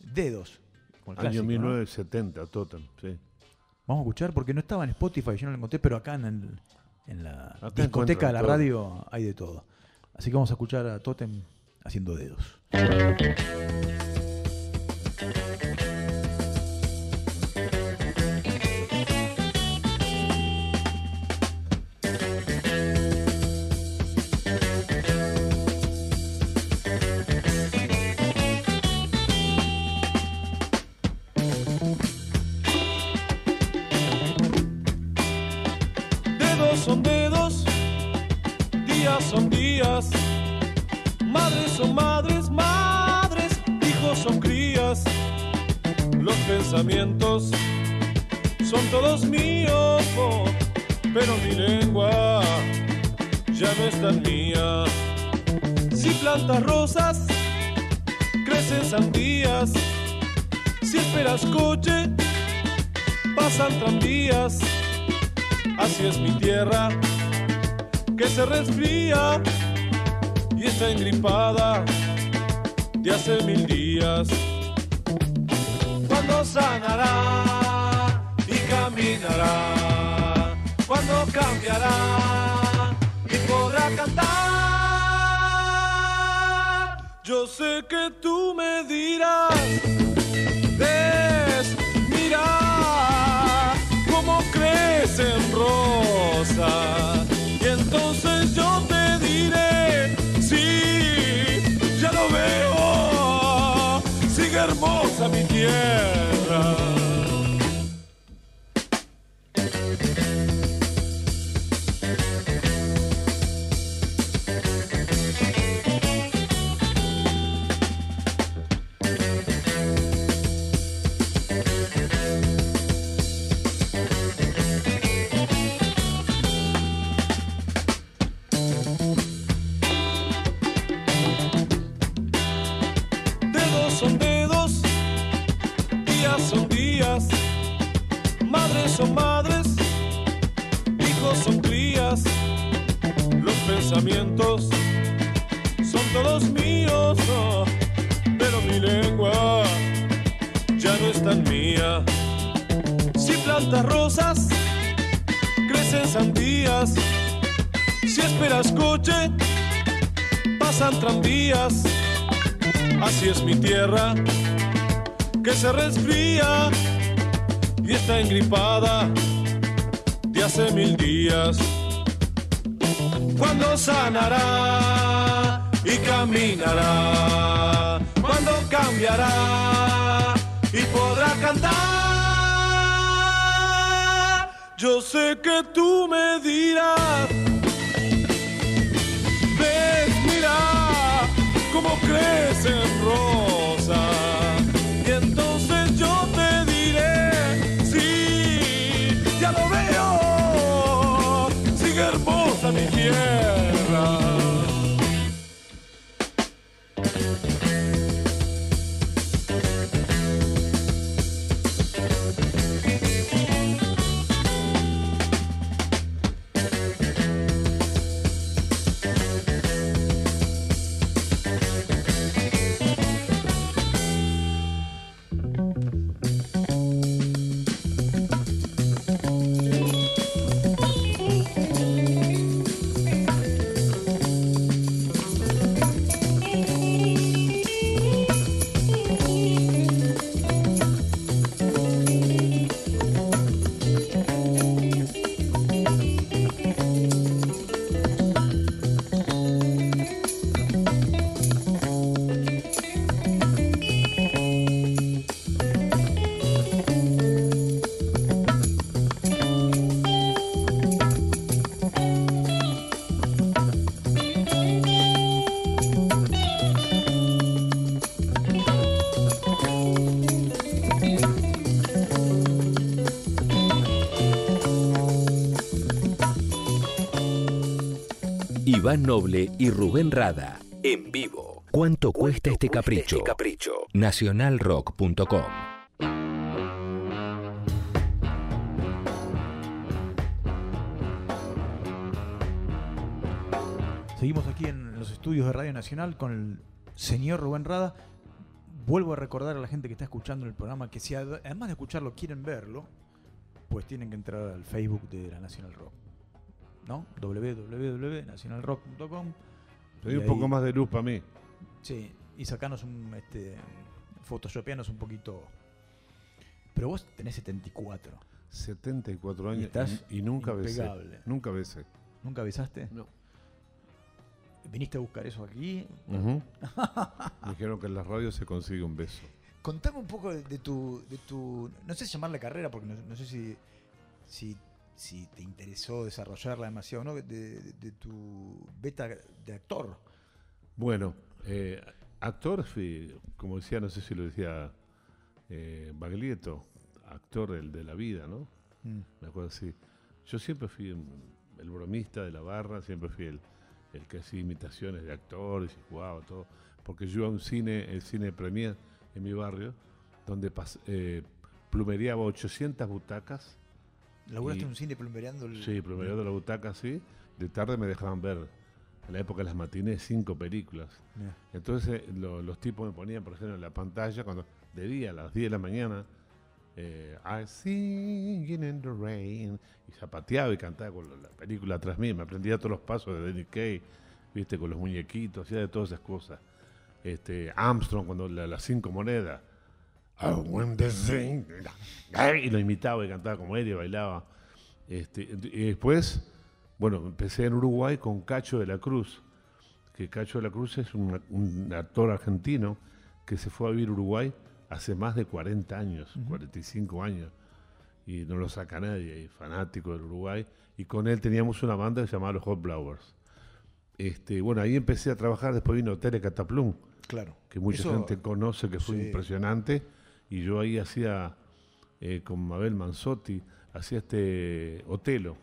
Dedos. el año clásico, ¿no? 1970, Totem, sí. Vamos a escuchar porque no estaba en Spotify, yo no lo encontré, pero acá en, el- en la discoteca de la todo. radio hay de todo. Así que vamos a escuchar a Totem haciendo dedos. Dedos crecen rosas. Y entonces yo te diré, sí, ya lo veo, sigue hermosa mi tierra. Iván Noble y Rubén Rada. En vivo. ¿Cuánto cuesta este capricho? Nacionalrock.com. Seguimos aquí en los estudios de Radio Nacional con el señor Rubén Rada. Vuelvo a recordar a la gente que está escuchando el programa que si ad- además de escucharlo quieren verlo, pues tienen que entrar al Facebook de la Nacional Rock. ¿No? www.nacionalrock.com. Y un poco más de luz para mí. Sí, y sacanos un este photoshopeanos un poquito. Pero vos tenés 74. 74 Y años estás y, y nunca besé. Nunca besé. ¿Nunca besaste? No. ¿Viniste a buscar eso aquí? Dijeron que en las radios se consigue un beso. Contame un poco de, de tu, de tu. No sé si llamarle carrera, porque no, no sé si, si, si te interesó desarrollarla demasiado, ¿no? De, de- de tu beta de actor. Bueno, eh, actor, fui, como decía, no sé si lo decía eh, Baglietto, actor del, de la vida, ¿no? Me acuerdo así. Yo siempre fui el bromista de la barra, siempre fui el, el que hacía imitaciones de actores y jugaba todo. Porque yo iba a un cine, el cine Premier en mi barrio, donde pas- eh, plumereaba 800 butacas. ¿Laburaste en un cine plumbereando el. Sí, plumereando la butaca, sí. De tarde me dejaban ver, en la época de las matines, cinco películas. Entonces lo- los tipos me ponían, por ejemplo, en la pantalla, cuando de día, a las 10 de la mañana, eh, I singing in the rain, y zapateaba y cantaba con la, la película atrás mío, me aprendía todos los pasos de Danny Kaye, viste, con los muñequitos, hacía de todas esas cosas. Este, Armstrong, cuando la- las cinco monedas, I want to sing, y lo imitaba y cantaba como él y bailaba. Este, y después, bueno, empecé en Uruguay con Cacho de la Cruz, que Cacho de la Cruz es un, un actor argentino que se fue a vivir a Uruguay hace más de 40 años, 45 años, y no lo saca nadie, y fanático del Uruguay, y con él teníamos una banda que se llamaba Los Hot Blowers. Este, bueno, ahí empecé a trabajar, después vino Tere Cataplum, Claro. que mucha Eso- gente conoce, que fue sí. impresionante, y yo ahí hacía, eh, con Mabel Manzotti, hacía este Otelo,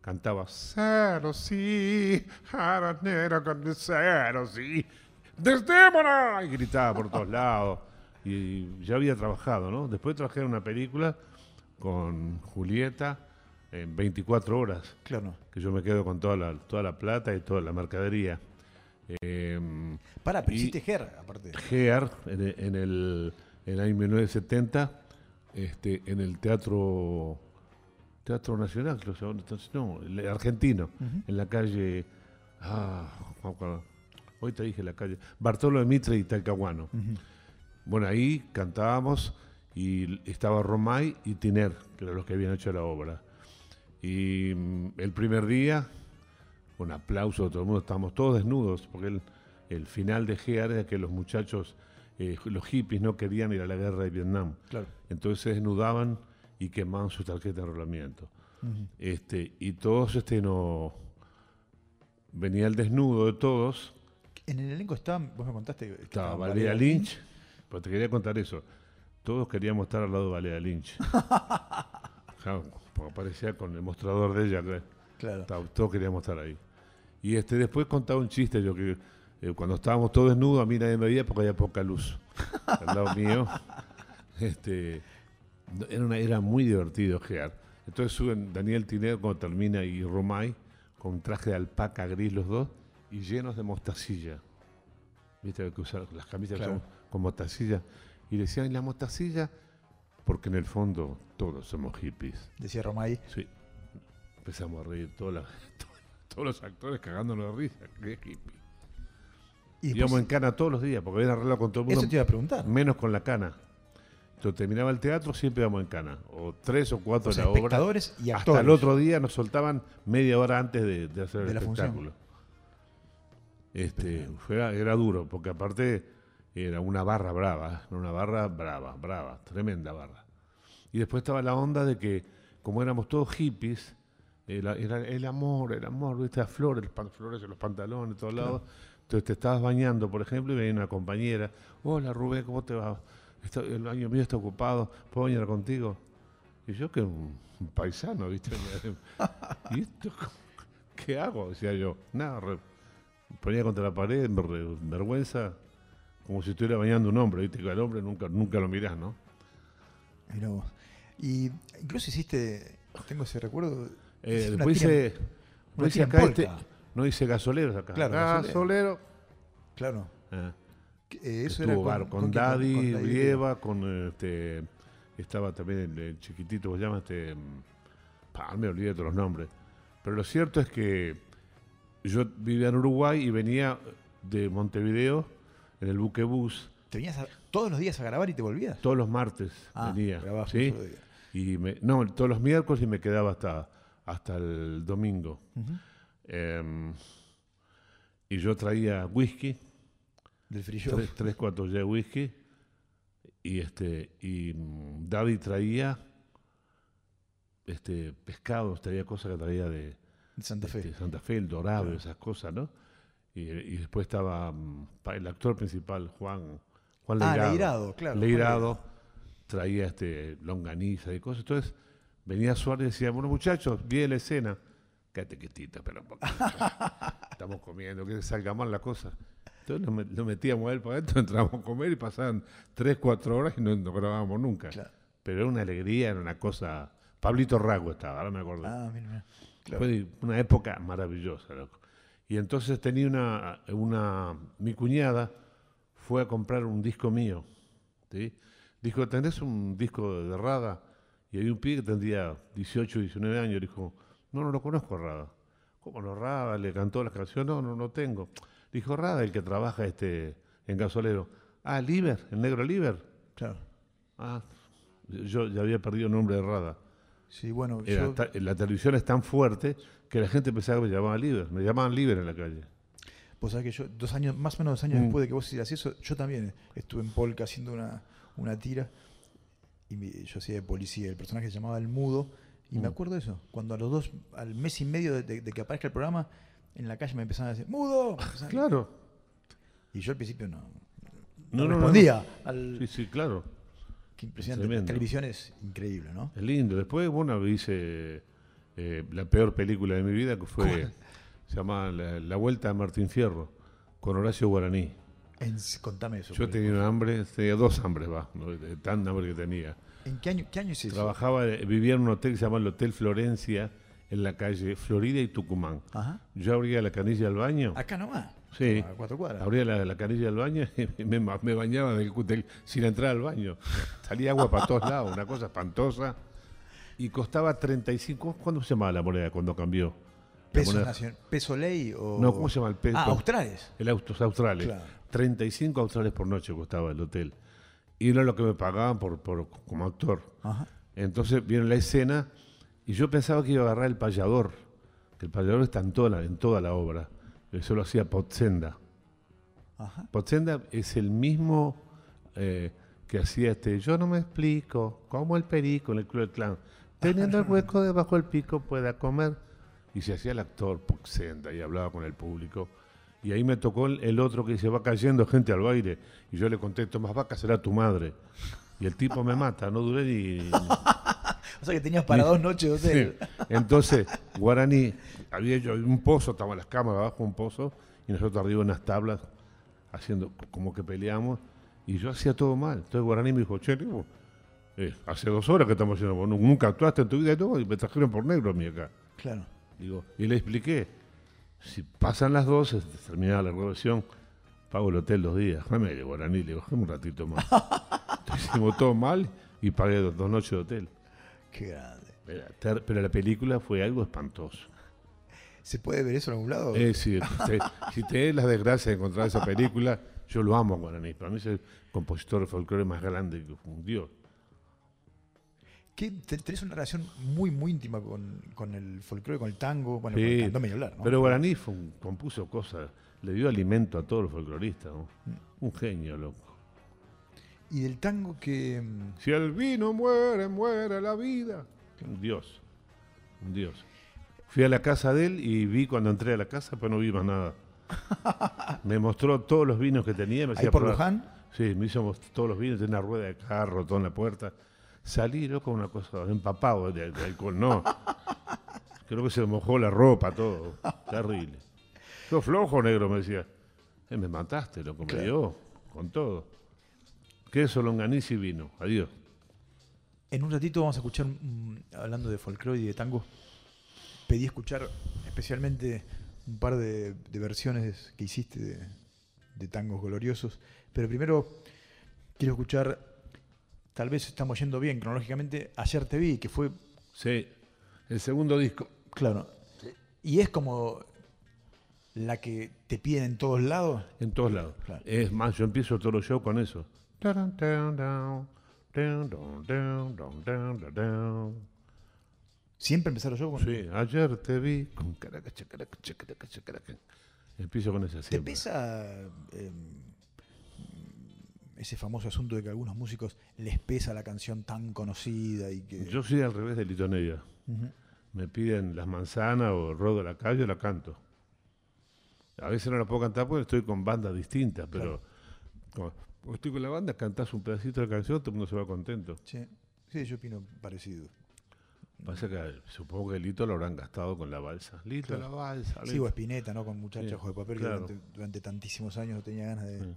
cantaba Cero sí, haranero con cero sí, desdémona, y gritaba por todos lados, y ya había trabajado, ¿no? Después trabajé en una película con Julieta en 24 horas, Claro. que yo me quedo con toda la, toda la plata y toda la mercadería. Pará, pero Y- hiciste Ger, aparte. En el, en el, en el año 1970 este, en el Teatro Teatro Nacional, creo que se llama, entonces, no, el argentino, en la calle, ah, hoy te dije la calle, Bartolo de Mitre y Talcahuano. Bueno, ahí cantábamos y estaba Romay y Tiner, que eran los que habían hecho la obra. Y mm, el primer día, un aplauso de todo el mundo, estábamos todos desnudos, porque el, el final de Gear era que los muchachos, eh, los hippies no querían ir a la guerra de Vietnam. Claro. Entonces se desnudaban y quemaban sus tarjetas de enrolamiento. este, y todos, este, no. Venía el desnudo de todos, En el elenco estaban, vos me contaste. que estaba Valeria Lynch, pero te quería contar eso. Todos queríamos estar al lado de Valeria Lynch. Claro, porque aparecía con el mostrador de ella. Claro. todos queríamos estar ahí. Y este, después contaba un chiste, yo que eh, cuando estábamos todos desnudos, a mí nadie me veía porque había poca luz al lado mío. Este, era, una, era muy divertido gear. Entonces suben Daniel Tiner cuando termina y Romay con un traje de alpaca gris los dos y llenos de mostacilla. ¿Viste que usar las camisas Claro. con mostacilla? Y decían, ¿y la mostacilla? Porque en el fondo todos somos hippies. Decía Romay. Sí. Empezamos a reír todos los actores cagándonos de risa. Qué hippie. Y Íbamos en cana todos los días porque habían arreglado con todo el mundo. eso te iba a preguntar. Menos con la cana. Entonces terminaba el teatro, siempre íbamos en cana. O tres o cuatro O sea, de la obra. espectadores y Hasta el otro día nos soltaban media hora antes de, de hacer De el función. espectáculo. Este, fue, era duro, porque aparte era una barra brava, era una barra brava, brava, tremenda barra. Y después estaba la onda de que, como éramos todos hippies, era, era el amor, el amor, viste, las flores, los pan- flores en los pantalones, de todos lados. Entonces te estabas bañando, por ejemplo, y venía una compañera, hola Rubén, ¿cómo te va? Está- el baño mío está ocupado, ¿puedo bañar contigo? Y yo que un, un paisano, ¿viste? y esto, ¿qué hago? Decía yo. Nada, re- ponía contra la pared, me re- vergüenza, como si estuviera bañando un hombre, ¿viste? Que al hombre nunca, nunca lo mirás, ¿no? Mirá vos. Y incluso hiciste, tengo ese recuerdo. Eh, después hice, acá este-. No hice gasoleros acá. Claro, gasolero. Claro. Ah, Que, eh, eso estuvo era bar- con? Daddy, con Daddy con este, estaba también el, el chiquitito, ¿cómo se llama? Este, pa, me olvidé de todos los nombres. Pero lo cierto es que yo vivía en Uruguay y venía de Montevideo en el buque bus ¿Te venías a- todos los días a grabar y te volvías? todos los martes Ah, venía, ¿sí? Y me, no, todos los miércoles y me quedaba hasta, hasta el domingo. Em, y yo traía whisky, Del frío. tres, tres, cuatro ya de whisky, y este, y mm, Daddy traía este pescados, traía cosas que traía de, De Santa Fe. de Santa Fe, el dorado, esas cosas, ¿no? Y, y después estaba mm, el actor principal, Juan, Juan Ah, Leirado. Leirado, claro, Leirado traía este longaniza y cosas. Entonces venía Suárez y decía, bueno muchachos, viene la escena. Quédate quietito, un poquito. Estamos comiendo, que salga mal la cosa. Entonces lo, met- lo metíamos a él para adentro, entrábamos a comer y pasaban tres, cuatro horas y no, no grabábamos nunca. Claro. Pero era una alegría, era una cosa... Pablito Rago estaba, ahora me acuerdo. Ah, mira, mira. Claro. Fue una época maravillosa, loco. Y entonces tenía una, una, mi cuñada fue a comprar un disco mío, ¿sí? Dijo, ¿tenés un disco de Rada? Y había un pibe que tendría 18, 19 años, dijo, no, no lo conozco Rada. ¿Cómo no Rada? Le cantó las canciones, no, no, no tengo. Dijo, Rada, el que trabaja este, en gasolero. Ah, Liber, el negro Liber. Claro. Ah, yo ya había perdido el nombre de Rada. Sí, bueno, Era yo, ta- la televisión es tan fuerte que la gente pensaba que me llamaban Liber. Me llamaban Liber en la calle. vos sabés que yo, dos años, más o menos dos años Mm. después de que vos hicieras eso, yo también estuve en Polka haciendo una, una tira y mi- yo hacía de policía, el personaje se llamaba El Mudo, y Mm. me acuerdo de eso, cuando a los dos, al mes y medio de, de- de que aparezca el programa, en la calle me empezaban a decir, ¡Mudo! Claro. Y yo al principio no, no, No, no, no, respondía. Al, Sí, sí, claro. Qué impresionante. Tremendo. Televisión es increíble, ¿no? Es lindo. Después, bueno, hice eh, la peor película de mi vida, que fue, ¿Cuál? se llama la, La Vuelta de Martín Fierro, con Horacio Guaraní. En- contame eso. Yo tenía un hambre, tenía dos hambres, va, de tan hambre que tenía. ¿En qué año, qué año es eso? Trabajaba, eh, vivía en un hotel que se llama el Hotel Florencia, en la calle Florida y Tucumán. Ajá. Yo abría la canilla del baño. Acá nomás. Sí. A cuatro cuadras. Abría la, la canilla del baño y me, me bañaba del, del- sin entrar al baño. Salía agua para todos lados, una cosa espantosa. Y costaba 35. ¿Cuándo se llamaba la moneda cuando cambió? ¿Peso moneda-? ¿Peso ley o...? No, ¿cómo se llama el peso? Ah, australes. El autos australes. Claro. 35 australes por noche costaba el hotel. Y era lo que me pagaban por, por- como actor. Ajá. Entonces vieron la escena y yo pensaba que iba a agarrar el payador. Que el payador está en toda la, en toda la obra. Eso lo hacía Potzenda. Ajá. Potzenda es el mismo eh, que hacía este. Yo no me explico cómo el perico en el Club del Clan, teniendo el hueco debajo del pico, pueda comer. Y se hacía el actor Potzenda y hablaba con el público. Y ahí me tocó el, otro que dice: Va cayendo gente al baile. Y yo le contesto: Más vaca será tu madre. Y el tipo me mata, no duré ni. O sea que tenías para dos noches de hotel. Sí. Entonces, Guaraní, había hecho un pozo, estaban las cámaras abajo, un pozo, y nosotros arriba unas tablas, haciendo como que peleamos, y yo hacía todo mal. Entonces Guaraní me dijo, che, eh, hace dos horas que estamos haciendo, vos nu- nunca actuaste en tu vida y todo, y me trajeron por negro a mí acá. Claro. Digo, y le expliqué, si pasan las 12, se terminaba la grabación, pago el hotel dos días. Déjame, Guaraní, le "Déjame un ratito más. Entonces hicimos todo mal y pagué dos, dos noches de hotel. Qué grande. Pero la película fue algo espantoso. ¿Se puede ver eso en algún lado? Decir, te- si te es la desgracia de encontrar esa película, yo lo amo a Guaraní. Para mí es el compositor de folclore más grande que un dios. ¿Qué- te- tenés una relación muy, muy íntima con, con el folclore, con el tango. Bueno, Sí, con el candombe hablar, ¿no? Pero Guaraní fue un- compuso cosas, le dio alimento a todos los folcloristas. ¿no? Mm. Un genio, loco. Y del tango que... mm, Si el vino muere, muere la vida. Un dios, un dios. Fui a la casa de él y vi cuando entré a la casa, pero no vi más nada. Me mostró todos los vinos que tenía. Me Ahí hacía por probar. Luján. Sí, me hizo todos los vinos, tenía una rueda de carro, todo en la puerta. Salí, loco, una cosa, empapado de, de alcohol, no. Creo que se mojó la ropa, todo. Terrible. Sos flojo, negro, me decía. Eh, me mataste, lo que me dio, con todo. Queso, longaniza y vino. Adiós. En un ratito vamos a escuchar, mm, hablando de folclore y de tango, pedí escuchar especialmente un par de, de versiones que hiciste de, de tangos gloriosos, pero primero quiero escuchar, tal vez estamos yendo bien cronológicamente, Ayer te vi, que fue, Sí, el segundo disco. claro, y es como la que te piden en todos lados. En todos lados. Claro. Es más, yo empiezo todos los shows con eso. Siempre empezaron yo con... Sí, ayer te vi con caracacha, caracacha, caraca. Empiezo con esa ¿Te siempre. pesa eh, ese famoso asunto de que a algunos músicos les pesa la canción tan conocida y que... Yo soy al revés de Lito Nevia. Me piden las manzanas o rodo la calle, la canto. A veces no la puedo cantar porque estoy con bandas distintas, pero como- como estoy con la banda, cantás un pedacito de canción, todo el mundo se va contento. Sí, sí, yo opino parecido. Pasa que supongo que Lito lo habrán gastado con la balsa. Lito, Claro. la balsa. Sí, Lito. o Espineta, ¿no? Con muchachos Sí, de papel claro. que durante, durante tantísimos años no tenía ganas de... Sí.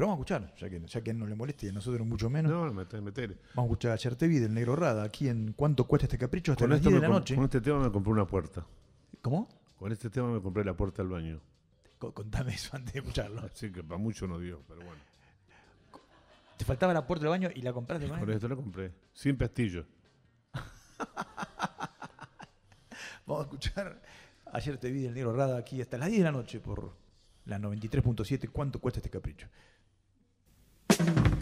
Pero vamos a escuchar, ya que, ya no le moleste y a nosotros mucho menos. No, metele, metele. Vamos a escuchar Ayer te vi del Negro Rada, aquí en ¿Cuánto cuesta este capricho? Hasta Con, las esto 10 me de la noche. con este tema me compré una puerta. ¿Cómo? Con este tema me compré la puerta al baño. Co- Contame eso antes de escucharlo. Así que para mucho no dio, pero bueno. Te faltaba la puerta del baño y la compraste con Con esto la compré. Sin pestillo. Vamos a escuchar Ayer te vi del Negro Rada aquí hasta las 10 de la noche por la 93.7. ¿Cuánto cuesta este capricho? Thank you.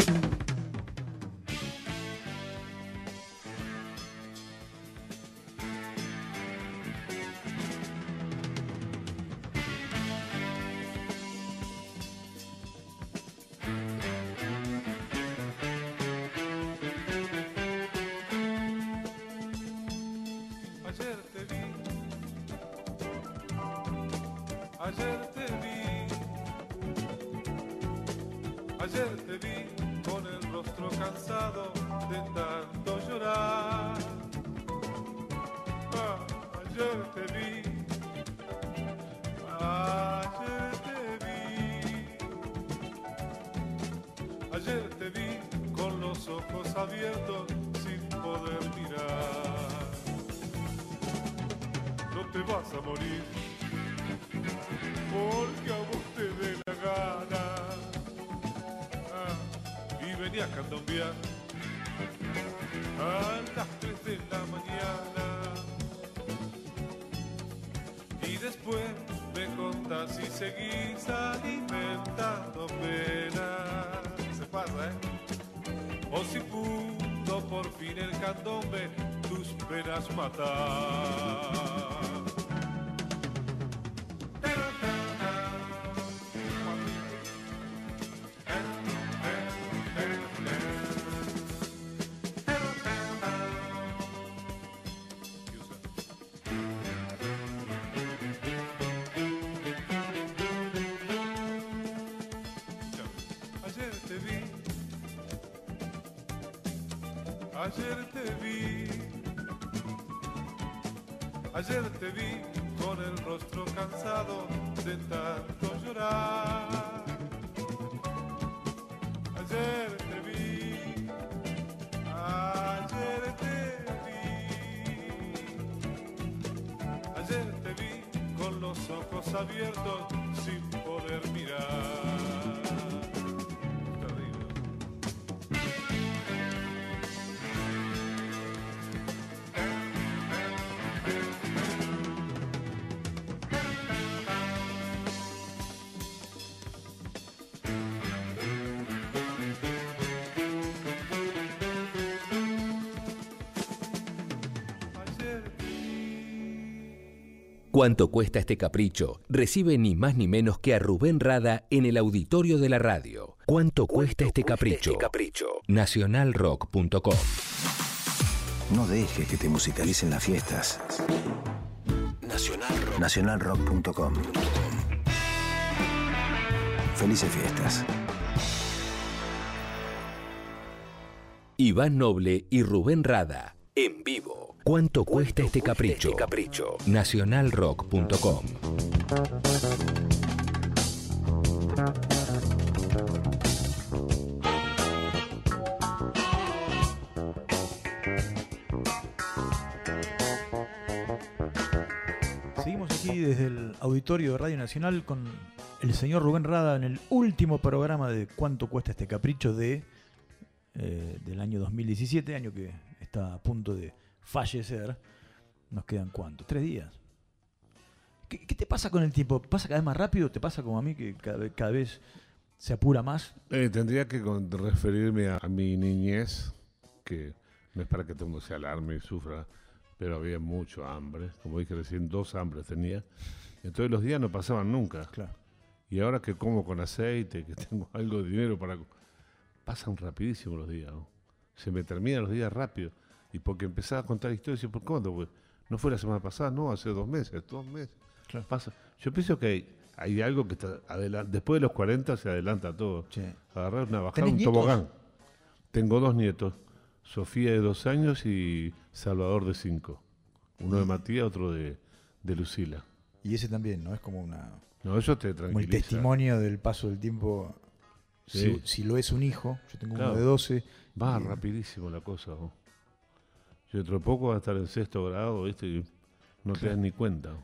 ¿Cuánto cuesta este capricho? Recibe ni más ni menos que a Rubén Rada en el auditorio de la radio. ¿Cuánto cuesta este capricho? Nacionalrock.com No dejes que te musicalicen las fiestas. Nacionalrock.com Felices fiestas. Iván Noble y Rubén Rada En vivo. ¿Cuánto cuesta este capricho? capricho? Nacionalrock.com. Seguimos aquí desde el auditorio de Radio Nacional con el señor Rubén Rada en el último programa de cuánto cuesta este capricho de eh, del año 2017, año que está a punto de fallecer. Nos quedan cuánto, tres días. ¿Qué, qué te pasa con el tiempo? ¿Pasa cada vez más rápido? ¿Te pasa como a mí que cada vez, cada vez se apura más? Eh, tendría que con- referirme a, a mi niñez, que no es para que todo el mundo se alarme y sufra, pero había mucho hambre. Como dije recién, dos hambres tenía. Entonces los días no pasaban nunca. Claro. Y ahora que como con aceite, que tengo algo de dinero para... Pasan rapidísimo los días. ¿no? Se me terminan los días rápido. Y porque empezaba a contar historias, y ¿por cuándo? Pues, no fue la semana pasada, no, hace dos meses, dos meses. Claro. Pasa. Yo pienso que hay, hay algo que está adelante. Después de los 40 se adelanta todo. Sí. Agarrar una, bajar ¿Tenés un nietos? tobogán. Tengo dos nietos. Sofía de dos años y Salvador de cinco. Uno de Matías, otro de, de Lucila. Y ese también, ¿no? Es como una No, eso te como el tranquiliza. testimonio del paso del tiempo. Si, Sí. si lo es un hijo, yo tengo Claro. uno de 12. Va y- rapidísimo la cosa. ¿no? Yo dentro de poco va a estar en sexto grado, ¿viste? Y no te das ni cuenta.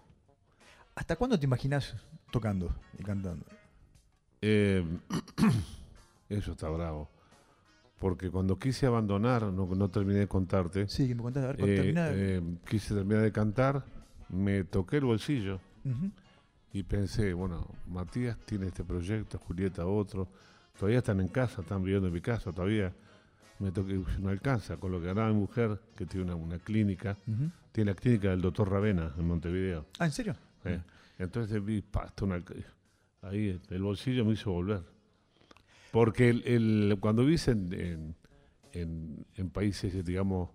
¿Hasta cuándo te imaginas tocando y cantando? Eh, eso está bravo. Porque cuando quise abandonar, no, no terminé de contarte, Sí, que me contás, a ver, eh, eh, quise terminar de cantar, me toqué el bolsillo y pensé, bueno, Matías tiene este proyecto, Julieta otro, todavía están en casa, están viviendo en mi casa, todavía me toqué, no alcanza, con lo que ganaba mi mujer, que tiene una, una clínica, tiene la clínica del doctor Ravena en Montevideo. Ah, ¿en serio? ¿eh? Entonces vi, pa, esto una- ahí el bolsillo me hizo volver. Porque el, el- cuando vivís en, en, en- en países, digamos,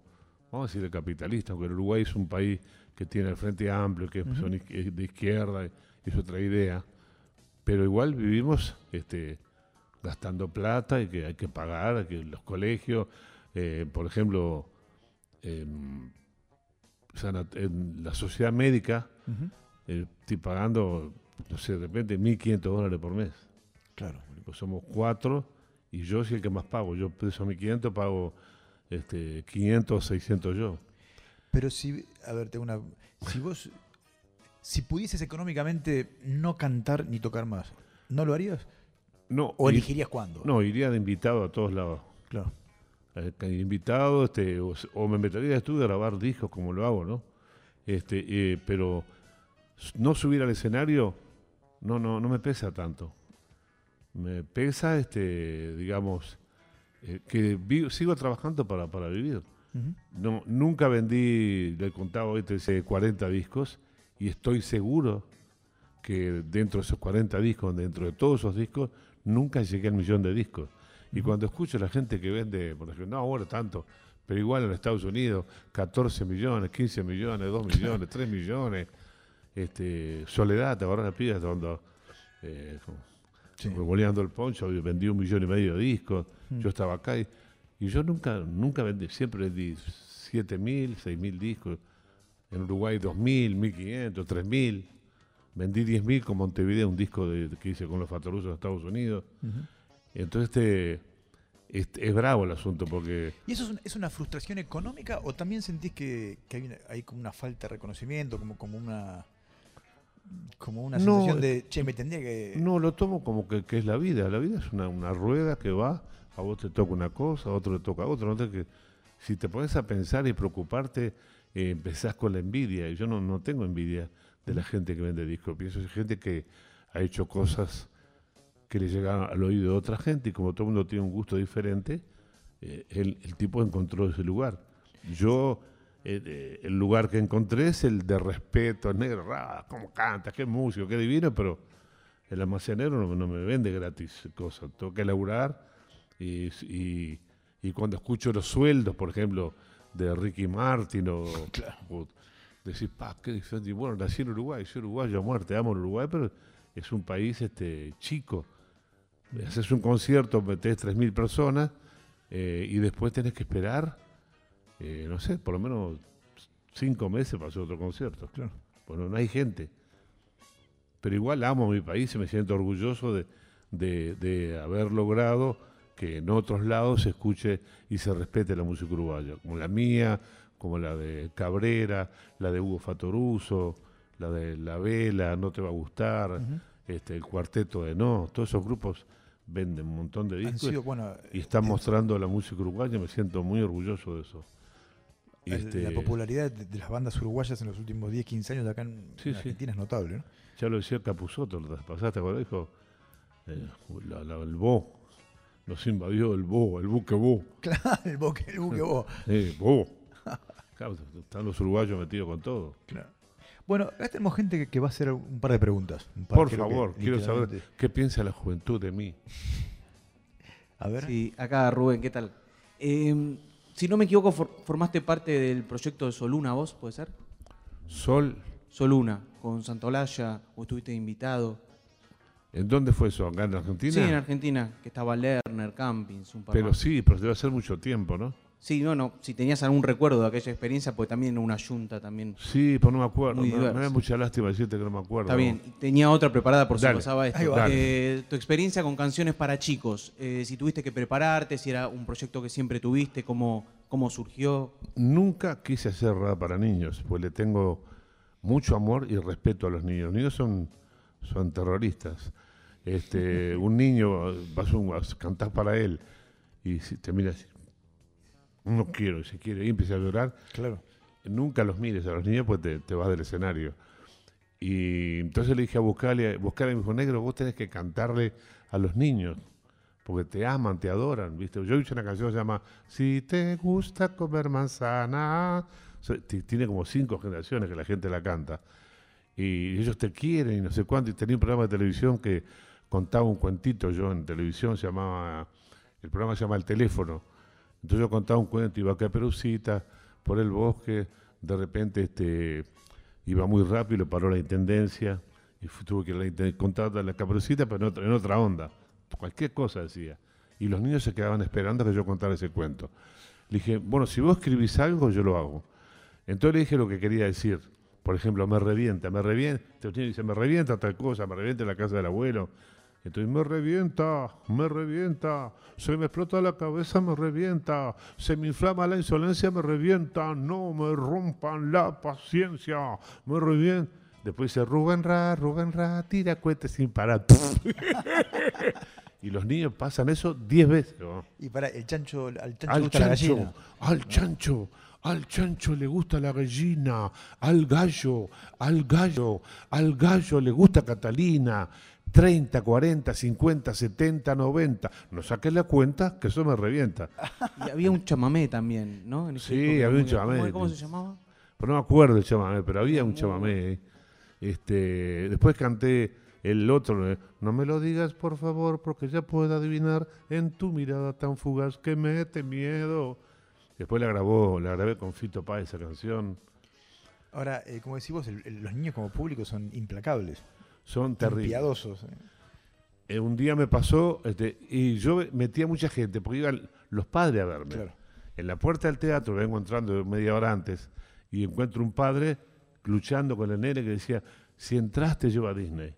vamos a decir de capitalistas, porque el Uruguay es un país que tiene el frente amplio, que son de izquierda, y es otra idea, pero igual vivimos este, gastando plata y que hay que pagar, que los colegios, eh, por ejemplo, em, en la sociedad médica, eh, estoy pagando, no sé, de repente 1.500 dólares por mes. Claro. Pues somos cuatro y yo soy el que más pago. Yo de esos 1.500 pago este, 500 600 yo. Pero si, a ver, tengo una. Si vos. Si pudieses económicamente no cantar ni tocar más, ¿no lo harías? No, ¿O elegirías cuándo? no, iría de invitado a todos lados. Claro. Eh, invitado, este, o, me metería estudio a grabar discos como lo hago, ¿no? Este, eh, pero no subir al escenario, no, no, no me pesa tanto. Me pesa, este, digamos, eh, que vi- sigo trabajando para, para vivir. No, nunca vendí, le contaba hoy, te decía, 40 discos y estoy seguro que dentro de esos 40 discos, dentro de todos esos discos, nunca llegué al millón de discos. Y cuando escucho a la gente que vende, por ejemplo, no, bueno, tanto, pero igual en Estados Unidos, 14 millones, 15 millones, 2 millones, 3 millones, este, Soledad, te acuerdas la piba cuando eh, Sí. revoleando el poncho, vendí un millón y medio de discos, Mm. yo estaba acá y, y yo nunca, nunca vendí, siempre vendí 7 mil, 6 mil discos, en Uruguay 2 mil, 1500, 3 mil, vendí 10 mil con Montevideo, un disco de, que hice con los Fatorusos de Estados Unidos, Ujú. entonces este, este, es bravo el asunto porque... ¿Y eso es, un- es una frustración económica o también sentís que, que hay, una- hay como una falta de reconocimiento, como, como una como una No, sensación eh, de, che, me tendría que... No, lo tomo como que, que es la vida. La vida es una, una rueda que va, a vos te toca una cosa, a otro le toca otra. No te- que, si te pones a pensar y preocuparte, eh, empezás con la envidia. Yo no, no tengo envidia de la gente que vende discos. Pienso que es gente que ha hecho cosas que le llegan al oído de otra gente y como todo el mundo tiene un gusto diferente, eh, el, el tipo encontró ese lugar. Yo, eh, el lugar que encontré es el de respeto, negro, ah, cómo canta, qué músico, qué divino, pero el almacenero no, no me vende gratis cosas, tengo que laburar y, y- y cuando escucho los sueldos, por ejemplo, de Ricky Martin o, o decir, pa, qué diferente, bueno, nací en Uruguay, soy uruguayo a muerte, amo Uruguay, pero es un país este chico. Haces un concierto, metés 3.000 personas eh, y después tenés que esperar eh, no sé, por lo menos cinco meses para hacer otro concierto. Claro. Bueno, no hay gente. Pero igual amo mi país y me siento orgulloso de, de- de haber logrado que en otros lados se escuche y se respete la música uruguaya, como la mía, como la de Cabrera, la de Hugo Fatoruso, la de La Vela, No Te Va a Gustar, este, el Cuarteto de No, todos esos grupos venden un montón de discos sido, bueno, y están eh, mostrando la música uruguaya, me siento muy orgulloso de eso. Este, La popularidad de, de las bandas uruguayas en los últimos 10, 15 años acá en, Sí, en sí. Argentina es notable, ¿no? Ya lo decía Capuzoto, lo pasaste cuando dijo, eh, la- la- el bo, nos invadió el bo, el buque bo. Claro, el buque, el buque vos. Eh, bo. Claro, están los uruguayos metidos con todo. Claro. Bueno, acá tenemos gente que, que va a hacer un par de preguntas. un par, Por que favor, quiero saber qué piensa la juventud de mí. A ver. Sí, acá Rubén, ¿qué tal? Eh, si no me equivoco, for- formaste parte del proyecto de Soluna vos, ¿puede ser? Sol, Soluna, con Santolaya, o estuviste invitado. ¿en dónde fue eso? ¿Acá en Argentina? Sí, en Argentina, que estaba Lerner, Campings, un par Pero más. sí, pero debe ser mucho tiempo, ¿no? Sí, no, no, si tenías algún recuerdo de aquella experiencia, porque también era una yunta también. Sí, pero no me acuerdo. Muy No, me da mucha lástima decirte que no me acuerdo. Está bien, tenía otra preparada por si pasaba esto. Eh, tu experiencia con canciones para chicos, eh, si tuviste que prepararte, si era un proyecto que siempre tuviste, cómo, cómo surgió. Nunca quise hacer rap para niños, pues le tengo mucho amor y respeto a los niños. Los niños son, son terroristas. Este, un niño, vas a, un- a cantar para él y te mira así, no quiero, si quiere, y empieza a llorar, Claro. nunca los mires a los niños pues te, te vas del escenario. Y entonces le dije a Buscale, Buscale me dijo, negro, vos tenés que cantarle a los niños, porque te aman, te adoran, ¿viste? Yo hice una canción que se llama Si te gusta comer manzana, tiene como cinco generaciones que la gente la canta. Y ellos te quieren y no sé cuánto. Y tenía un programa de televisión que contaba un cuentito yo en televisión, se llamaba, el programa se llama El Teléfono. Entonces yo contaba un cuento, iba a Caperucita por el bosque, de repente este, iba muy rápido, paró la intendencia, y tuvo que contar a la Caperucita, pero en otra, onda. Cualquier cosa decía. Y los niños se quedaban esperando que yo contara ese cuento. Le dije, bueno, si vos escribís algo, yo lo hago. Entonces le dije lo que quería decir. Por ejemplo, me revienta, me revienta. Los niños dicen, me revienta tal cosa, me revienta en la casa del abuelo. Entonces, me revienta, me revienta, se me explota la cabeza, me revienta, se me inflama la insolencia, me revienta, no me rompan la paciencia, me revienta. Después dice, Rubén Ra, Rubén Ra, tira cohetes sin parar. y los niños pasan eso 10 veces. ¿no? Y para el chancho, al chancho Al gusta la gallina. al chancho, al chancho le gusta la gallina, al gallo, al gallo, al gallo le gusta Catalina. 30, 40, 50, 70, 90. No saques la cuenta, que eso me revienta. Y había un chamamé también, ¿no? En Sí, había un chamamé. ¿Cómo, cómo se llamaba? Pero no me acuerdo el chamamé, pero había un chamamé. eh. Este, después canté el otro, eh, no me lo digas por favor, porque ya puedo adivinar en tu mirada tan fugaz que mete miedo. Después la grabó, la grabé con Fito Páez esa canción. Ahora, eh, como decís vos, el- el- los niños como público son implacables. Son terribles. Piadosos. Eh, un día me pasó, este, y yo metía mucha gente, porque iban los padres a verme. Claro. En la puerta del teatro, vengo entrando media hora antes, y encuentro un padre luchando con el nene que decía, si entraste, lleva a Disney.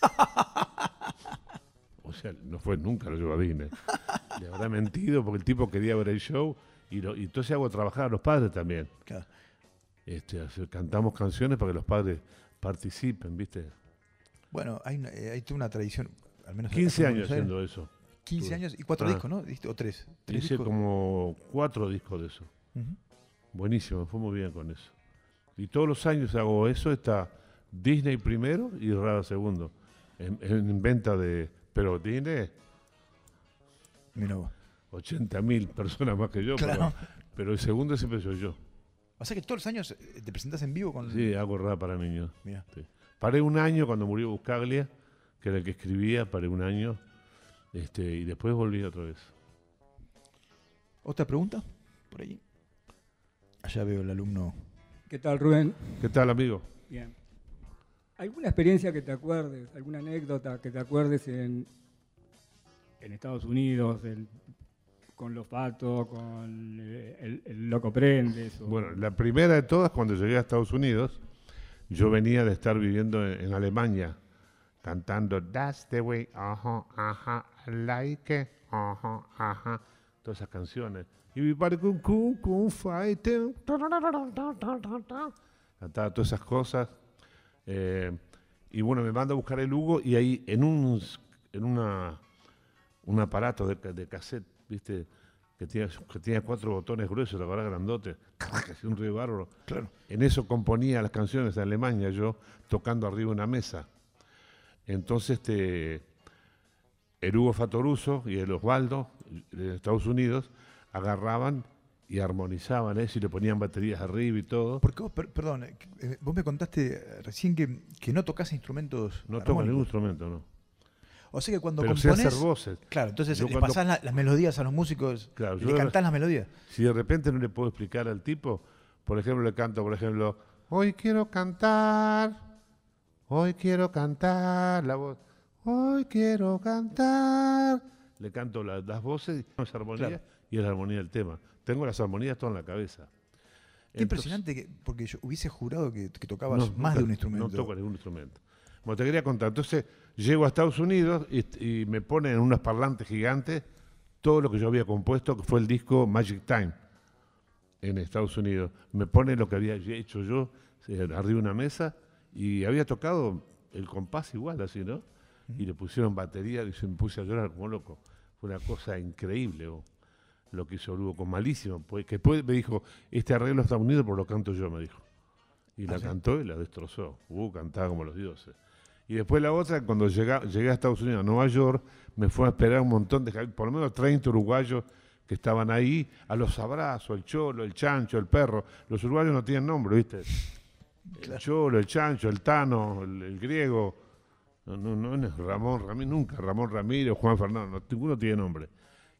o sea, no fue nunca lo llevo a Disney. Le habrá mentido porque el tipo quería ver el show, y, lo- y entonces hago trabajar a los padres también. Claro. Este, cantamos canciones para que los padres participen, ¿viste? Bueno, hay, una, eh, hay una tradición. Al menos 15 acá en años haciendo eso. 15 Tuve. años y cuatro Ah. discos, ¿no? ¿O tres? ¿Tres Hice discos? como cuatro discos de eso. Buenísimo, me fue muy bien con eso. Y todos los años hago eso, está Disney primero y Rada segundo. En, en venta de... Pero Disney, Mirá vos. 80 mil personas más que yo. Claro. Pero, pero el segundo siempre soy yo. O sea que todos los años eh, te presentás en vivo con. Sí, hago Rada para niños. Mirá. Sí. Paré un año cuando murió Buscaglia, que era el que escribía, paré un año. Este, y después volví otra vez. ¿Otra pregunta? Por allí. Allá veo el alumno. ¿Qué tal, Rubén? ¿Qué tal, amigo? Bien. ¿Alguna experiencia que te acuerdes, alguna anécdota que te acuerdes en, en Estados Unidos, el- con los patos, con eh, el, el Loco Prendes. o- Bueno, la primera de todas, cuando llegué a Estados Unidos, yo venía de estar viviendo en, en Alemania, cantando That's the way, ajá, ajá, like it, ajá, ajá, todas esas canciones. Y mi padre con con con cantaba todas esas cosas. Eh, y bueno, me manda a buscar el Hugo y ahí en un, en una, un aparato de, de cassette, ¿viste? Que tenía, que tenía cuatro botones gruesos, la verdad, grandote, que hacía un ruido bárbaro. Claro. En eso componía las canciones de Alemania, yo tocando arriba una mesa. Entonces, este, el Hugo Fatoruso y el Osvaldo de Estados Unidos agarraban y armonizaban eso y le ponían baterías arriba y todo. Porque vos, per- perdón, eh, eh, vos me contaste eh, recién que, que no tocas instrumentos. No toco ningún instrumento, no. O sea que cuando Pero sé componés. hacer voces. Claro, entonces Yo le cuando- pasás la- las melodías a los músicos Claro, y le cantás las melodías. Si de repente no le puedo explicar al tipo, por ejemplo, le canto, por ejemplo, hoy quiero cantar, hoy quiero cantar, la voz, hoy quiero cantar. Le canto la- las voces, y es armonía Claro. y es la armonía del tema. Tengo las armonías todas en la cabeza. Qué Entonces- impresionante, que, porque yo hubiese jurado que, que tocabas No, más nunca- de un instrumento. No toco ningún instrumento. Bueno, te quería contar. Entonces, llego a Estados Unidos y, y me ponen en unos parlantes gigantes todo lo que yo había compuesto, que fue el disco Magic Time en Estados Unidos. Me ponen lo que había hecho yo eh, arriba de una mesa y había tocado el compás igual, así, ¿no? Y le pusieron batería y se me puse a llorar como loco. Fue una cosa increíble oh, lo que hizo Lugo, con malísimo. Pues, que después me dijo, este arreglo está unido por lo canto yo, me dijo. Y la ¿Ah, sí? cantó y la destrozó. Uh, cantaba como los dioses. Y después la otra, cuando llega- llegué a Estados Unidos, a Nueva York, me fue a esperar un montón de, por lo menos 30 uruguayos que estaban ahí, a los abrazos, el cholo, el chancho, el perro. Los uruguayos no tienen nombre, ¿viste? El cholo, el chancho, el tano, el, el griego. No, no, no, es Ramón Ramírez, nunca. Ramón Ramírez, Juan Fernando, no, ninguno tiene nombre.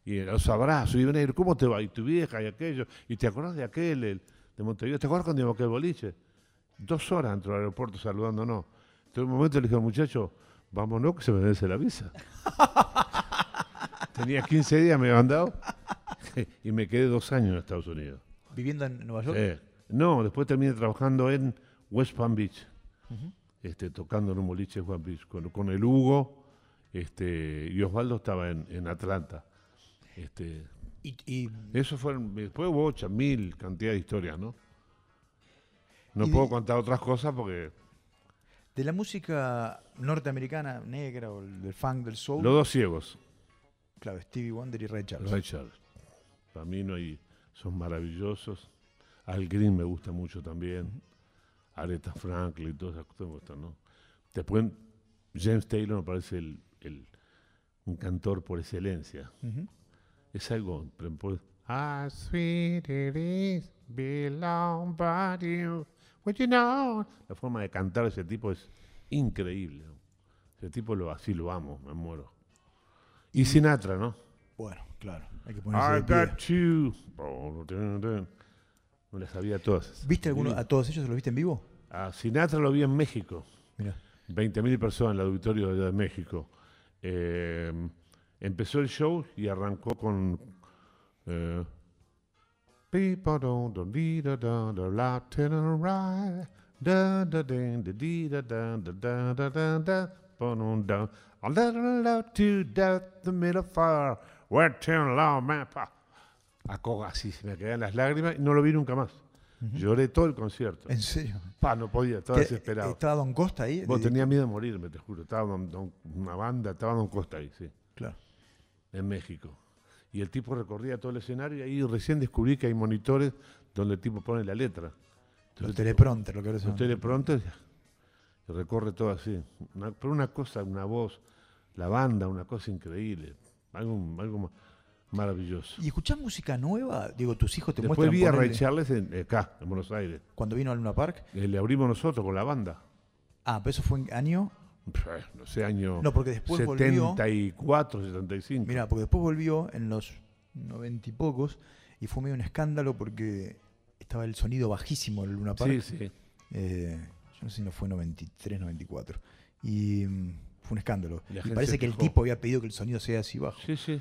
Y los abrazos, y ven ¿cómo te va? Y tu vieja y aquello. Y te acordás de aquel, el, de Montevideo. ¿Te acuerdas cuando íbamos aquel boliche? Dos horas dentro del aeropuerto saludándonos. Entonces, en un momento le dije al muchacho, vámonos que se me vence la visa. Tenía 15 días, me habían dado. y me quedé dos años en Estados Unidos. Viviendo en Nueva York. Sí. No, después terminé trabajando en West Palm Beach, este, tocando en un boliche de West Palm Beach, con, con el Hugo este, y Osvaldo estaba en, en Atlanta. Este, Y, y- eso fueron, después hubo ocho mil cantidad de historias, ¿no? No puedo de- contar otras cosas porque de la música norteamericana negra o el del funk, del soul. los dos ciegos, Claro, Stevie Wonder y Ray Charles. Ray Charles, para mí no hay, son maravillosos. Al Green me gusta mucho también. Aretha Franklin y todas esas cosas me gustan, ¿no? Después, James Taylor me parece el, el- un cantor por excelencia. Es algo. por How sweet it is, belong by you. La forma de cantar de ese tipo es increíble. ¿no? Ese tipo lo, así lo amo, me muero. Y Sinatra, ¿no? Bueno, claro, hay que ponerse I de got you. No las sabía todas. ¿Viste alguno, a todos ellos los viste en vivo? A Sinatra lo vi en México. Mira. 20.000 personas en el auditorio de México. Eh, empezó el show y arrancó con. eh, People don't do dee da da da la to the right. Da da din, da dee da da da da da da da. Ba-dum, da. A little love to death, the middle fire. Where turn law mapa. así se me quedan las lágrimas y no lo vi nunca más. Lloré todo el concierto. ¿En serio? Pa, no podía, estaba ¿Qué- desesperado. ¿Estaba Don Costa ahí? Vos tenía miedo de morirme, te juro. Estaba don- don- una banda, estaba Don Costa ahí, sí, Claro. en México. Y el tipo recorría todo el escenario y ahí recién descubrí que hay monitores donde el tipo pone la letra. Los Entonces, teleprompter, lo que ahora Los teleprompter recorre todo así. Una- pero una cosa, una voz, la banda, una cosa increíble. Algo, algo ma- maravilloso. ¿Y escuchás música nueva? Digo, tus hijos te Después muestran vi a Ray Charles en- acá, en Buenos Aires. cuando vino al Luna Park. Eh, le abrimos nosotros con la banda. Ah, pero eso fue en año. No sé, año No, porque después volvió. 74, 75. Mira, porque después volvió en los noventa y pocos y fue medio un escándalo porque estaba el sonido bajísimo del Luna Park. sí, sí. Eh, yo no sé si no fue 93, 94. Y mm, fue un escándalo. Y parece que el tipo había pedido que el sonido sea así bajo. Sí, sí.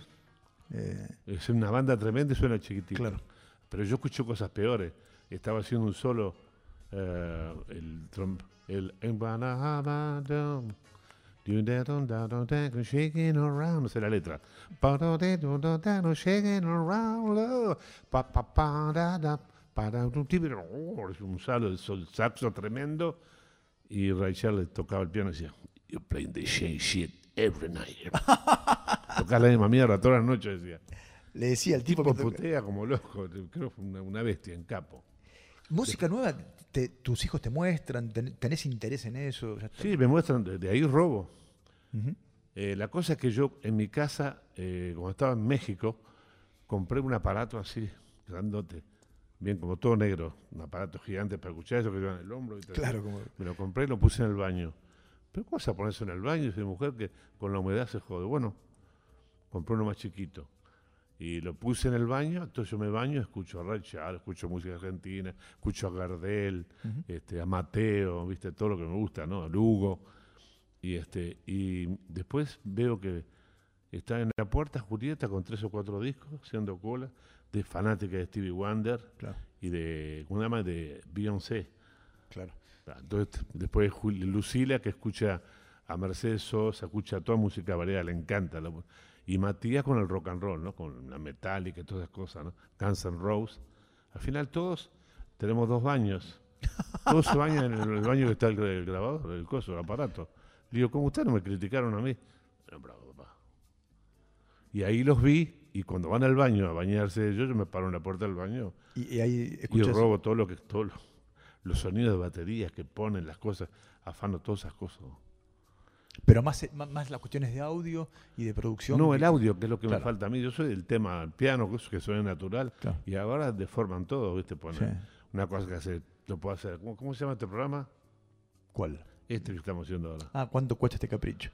Eh, Es una banda tremenda y suena chiquitito. Claro. Pero yo escucho cosas peores. Estaba haciendo un solo, eh, el tromp, el shaking around, no sé la letra. Shaking around, love. Pa, pa, pa, da, da, pa, da, du, ti, pero, oh, un salo de sol- saxo tremendo. Y Ray Charles tocaba el piano y decía, You're playing the same shit every night. Tocás la misma mierda todas las noches, decía. Le decía al tipo, Tipo putea como loco, creo que fue una, una bestia en capo. música nueva, te- tus hijos te muestran, ten- tenés interés en eso. ya. Sí, me muestran, de, de ahí robo. Eh, la cosa es que yo en mi casa, eh, cuando estaba en México, compré un aparato así, grandote, bien como todo negro, un aparato gigante para escuchar eso que lleva en el hombro. Y. Claro, como- Me lo compré y lo puse en el baño. Pero ¿cómo vas a poner eso en el baño? Mi mujer que con la humedad se jode. Bueno, compré uno más chiquito. Y lo puse en el baño, entonces yo me baño, escucho a Ray Charles, escucho música argentina, escucho a Gardel, este, a Mateo, viste, todo lo que me gusta, ¿no? A Lugo. Y este, y después veo que está en la puerta Julieta con tres o cuatro discos, haciendo cola, de fanática de Stevie Wonder Claro. y de, ¿cómo se? De Beyoncé. Claro. Ah, Entonces, después Lucila, que escucha a Mercedes Sosa, escucha toda música variada, le encanta. la y Matías con el rock and roll, ¿no? Con la metálica y todas esas cosas, ¿no? Guns N' Roses. Al final todos tenemos dos baños. Todos se bañan en el baño que está el, el grabador, el coso, el aparato. Digo, ¿cómo ustedes no me criticaron a mí? "No, bravo, papá". Y ahí los vi, y cuando van al baño a bañarse ellos, yo me paro en la puerta del baño Y, y ahí y robo todo lo que todo lo- los sonidos de baterías que ponen las cosas afano todas esas cosas Pero más, más, más las cuestiones de audio y de producción. no el audio que es lo que Claro. me falta a mí yo soy del tema el piano que, suena natural Claro. y ahora deforman todo viste ponen Sí. una cosa que hace lo puedo hacer ¿Cómo, cómo se llama este programa ¿Cuál? este que estamos haciendo ahora Ah, ¿cuánto cuesta este capricho?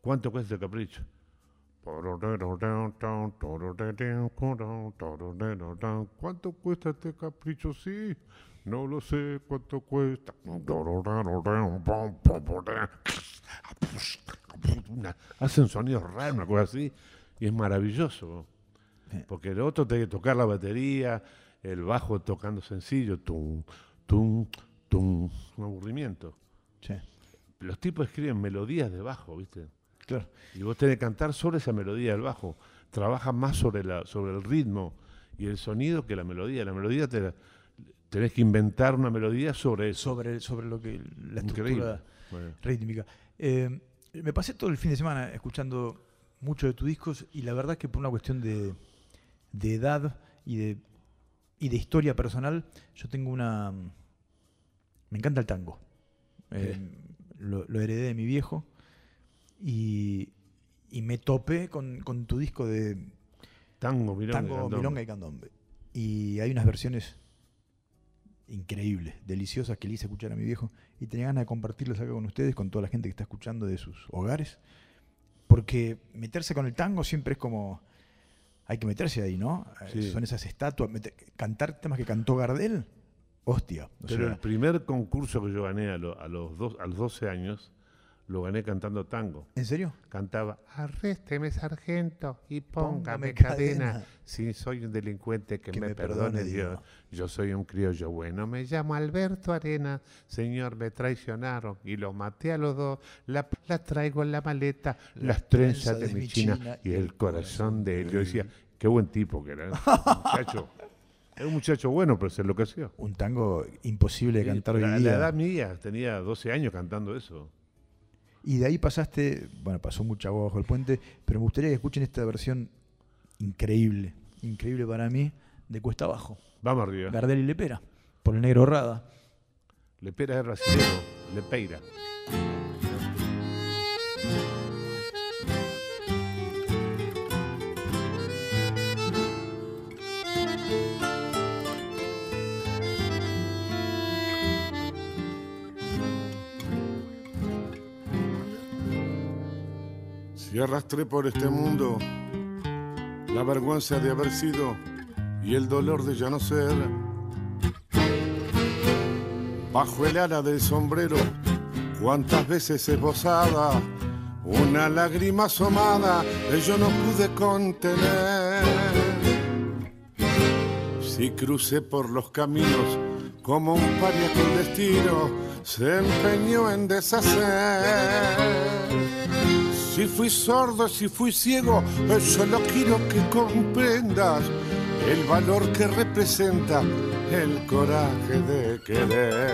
¿cuánto cuesta este capricho ¿Cuánto cuesta este capricho? Sí, no lo sé cuánto cuesta. Una- hacen sonidos raros, una cosa así, y es maravilloso. Porque el otro tiene que tocar la batería, el bajo tocando sencillo, tum, tum, tum, un aburrimiento. Sí. Los tipos escriben melodías de bajo, ¿viste? Claro. Y vos tenés que cantar sobre esa melodía del bajo. Trabajas más sobre, la, sobre el ritmo y el sonido que la melodía. La melodía te la- tenés que inventar una melodía sobre eso. Sobre, sobre lo que la estructura Increíble. Bueno, rítmica. Eh, me pasé todo el fin de semana escuchando mucho de tus discos y la verdad que por una cuestión de, de edad y de, y de historia personal, yo tengo una... Me encanta el tango. Eh, lo, lo heredé de mi viejo y, y me topé con, con tu disco de tango, milonga, tango, candombe. milonga y candombe. Y hay unas versiones increíbles, deliciosas que le hice escuchar a mi viejo y tenía ganas de compartirlos acá con ustedes, con toda la gente que está escuchando de sus hogares, porque meterse con el tango siempre es como hay que meterse ahí, ¿no? Eh, Sí. Son esas estatuas, cantar temas que cantó Gardel, hostia. o Pero sea, el primer concurso que yo gané a, lo- a los, dos, a los 12 años, lo gané cantando tango. ¿En serio? Cantaba, arrésteme sargento y Póngame póngame cadena. cadena. Si soy un delincuente, que, Que me, me perdone perdone Dios. Yo soy un criollo bueno, me llamo Alberto Arena. Señor, me traicionaron y los maté a los dos. La, la traigo en la maleta, las trenzas de, mi china, y el corazón de él. Yo decía, qué buen tipo que era. ¿eh? muchacho. Era un muchacho bueno, pero se enloqueció. Un tango imposible de cantar la, hoy la día. edad mía, tenía 12 años cantando eso. Y de ahí pasaste, bueno, pasó mucha agua bajo el puente, pero me gustaría que escuchen esta versión increíble, increíble para mí, de Cuesta Abajo. Vamos arriba. Gardel y Lepera, por el negro Rada. Lepera es brasileño, Lepeira. Si arrastré por este mundo la vergüenza de haber sido y el dolor de ya no ser. Bajo el ala del sombrero, cuántas veces esbozada, una lágrima asomada que yo no pude contener. Si crucé por los caminos como un paria que el destino se empeñó en deshacer. Si fui sordo, si fui ciego, solo quiero que comprendas el valor que representa el coraje de querer.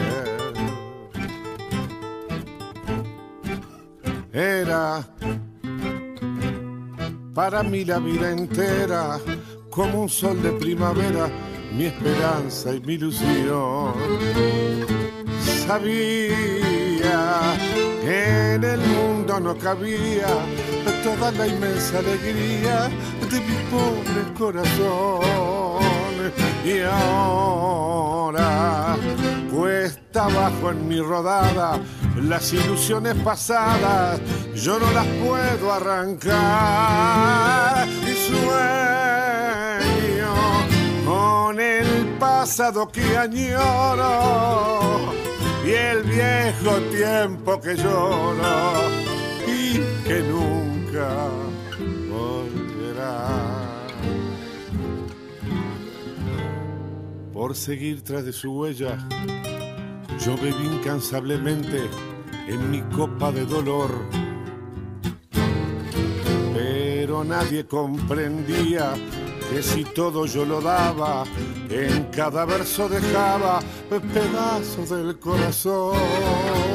Era para mí la vida entera como un sol de primavera, mi esperanza y mi ilusión. Sabía que en el mundo no cabía toda la inmensa alegría de mi pobre corazón. Y ahora cuesta abajo en mi rodada las ilusiones pasadas, yo no las puedo arrancar. Y sueño con el pasado que añoro y el viejo tiempo que lloro que nunca volverá. Por seguir tras de su huella, yo bebí incansablemente en mi copa de dolor. Pero nadie comprendía que si todo yo lo daba, en cada verso dejaba pedazos del corazón.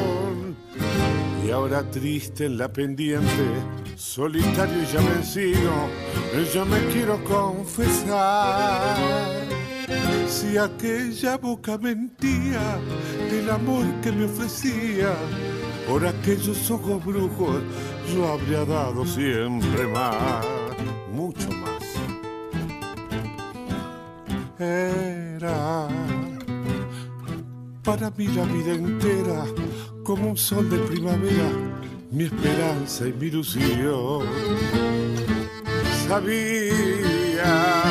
Y ahora triste en la pendiente, solitario y ya vencido, yo me quiero confesar. Si aquella boca mentía del amor que me ofrecía, por aquellos ojos brujos yo habría dado siempre más, mucho más. Era para mí la vida entera como un sol de primavera, mi esperanza y mi ilusión. Sabía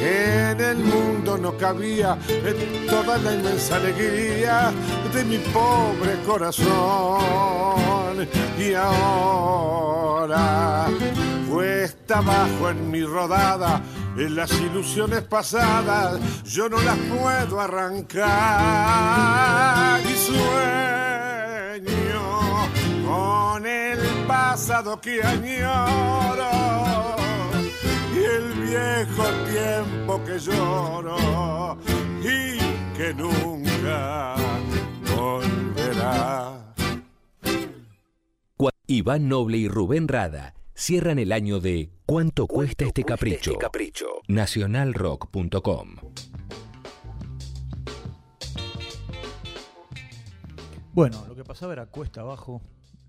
que en el mundo no cabía toda la inmensa alegría de mi pobre corazón. Y ahora cuesta abajo en mi rodada, en las ilusiones pasadas, yo no las puedo arrancar. Y sueño con el pasado que añoro y el viejo tiempo que lloro y que nunca volverá. Iván Noble y Rubén Rada cierran el año de ¿Cuánto cuesta este capricho? Nacionalrock.com. Bueno, lo que pasaba era cuesta abajo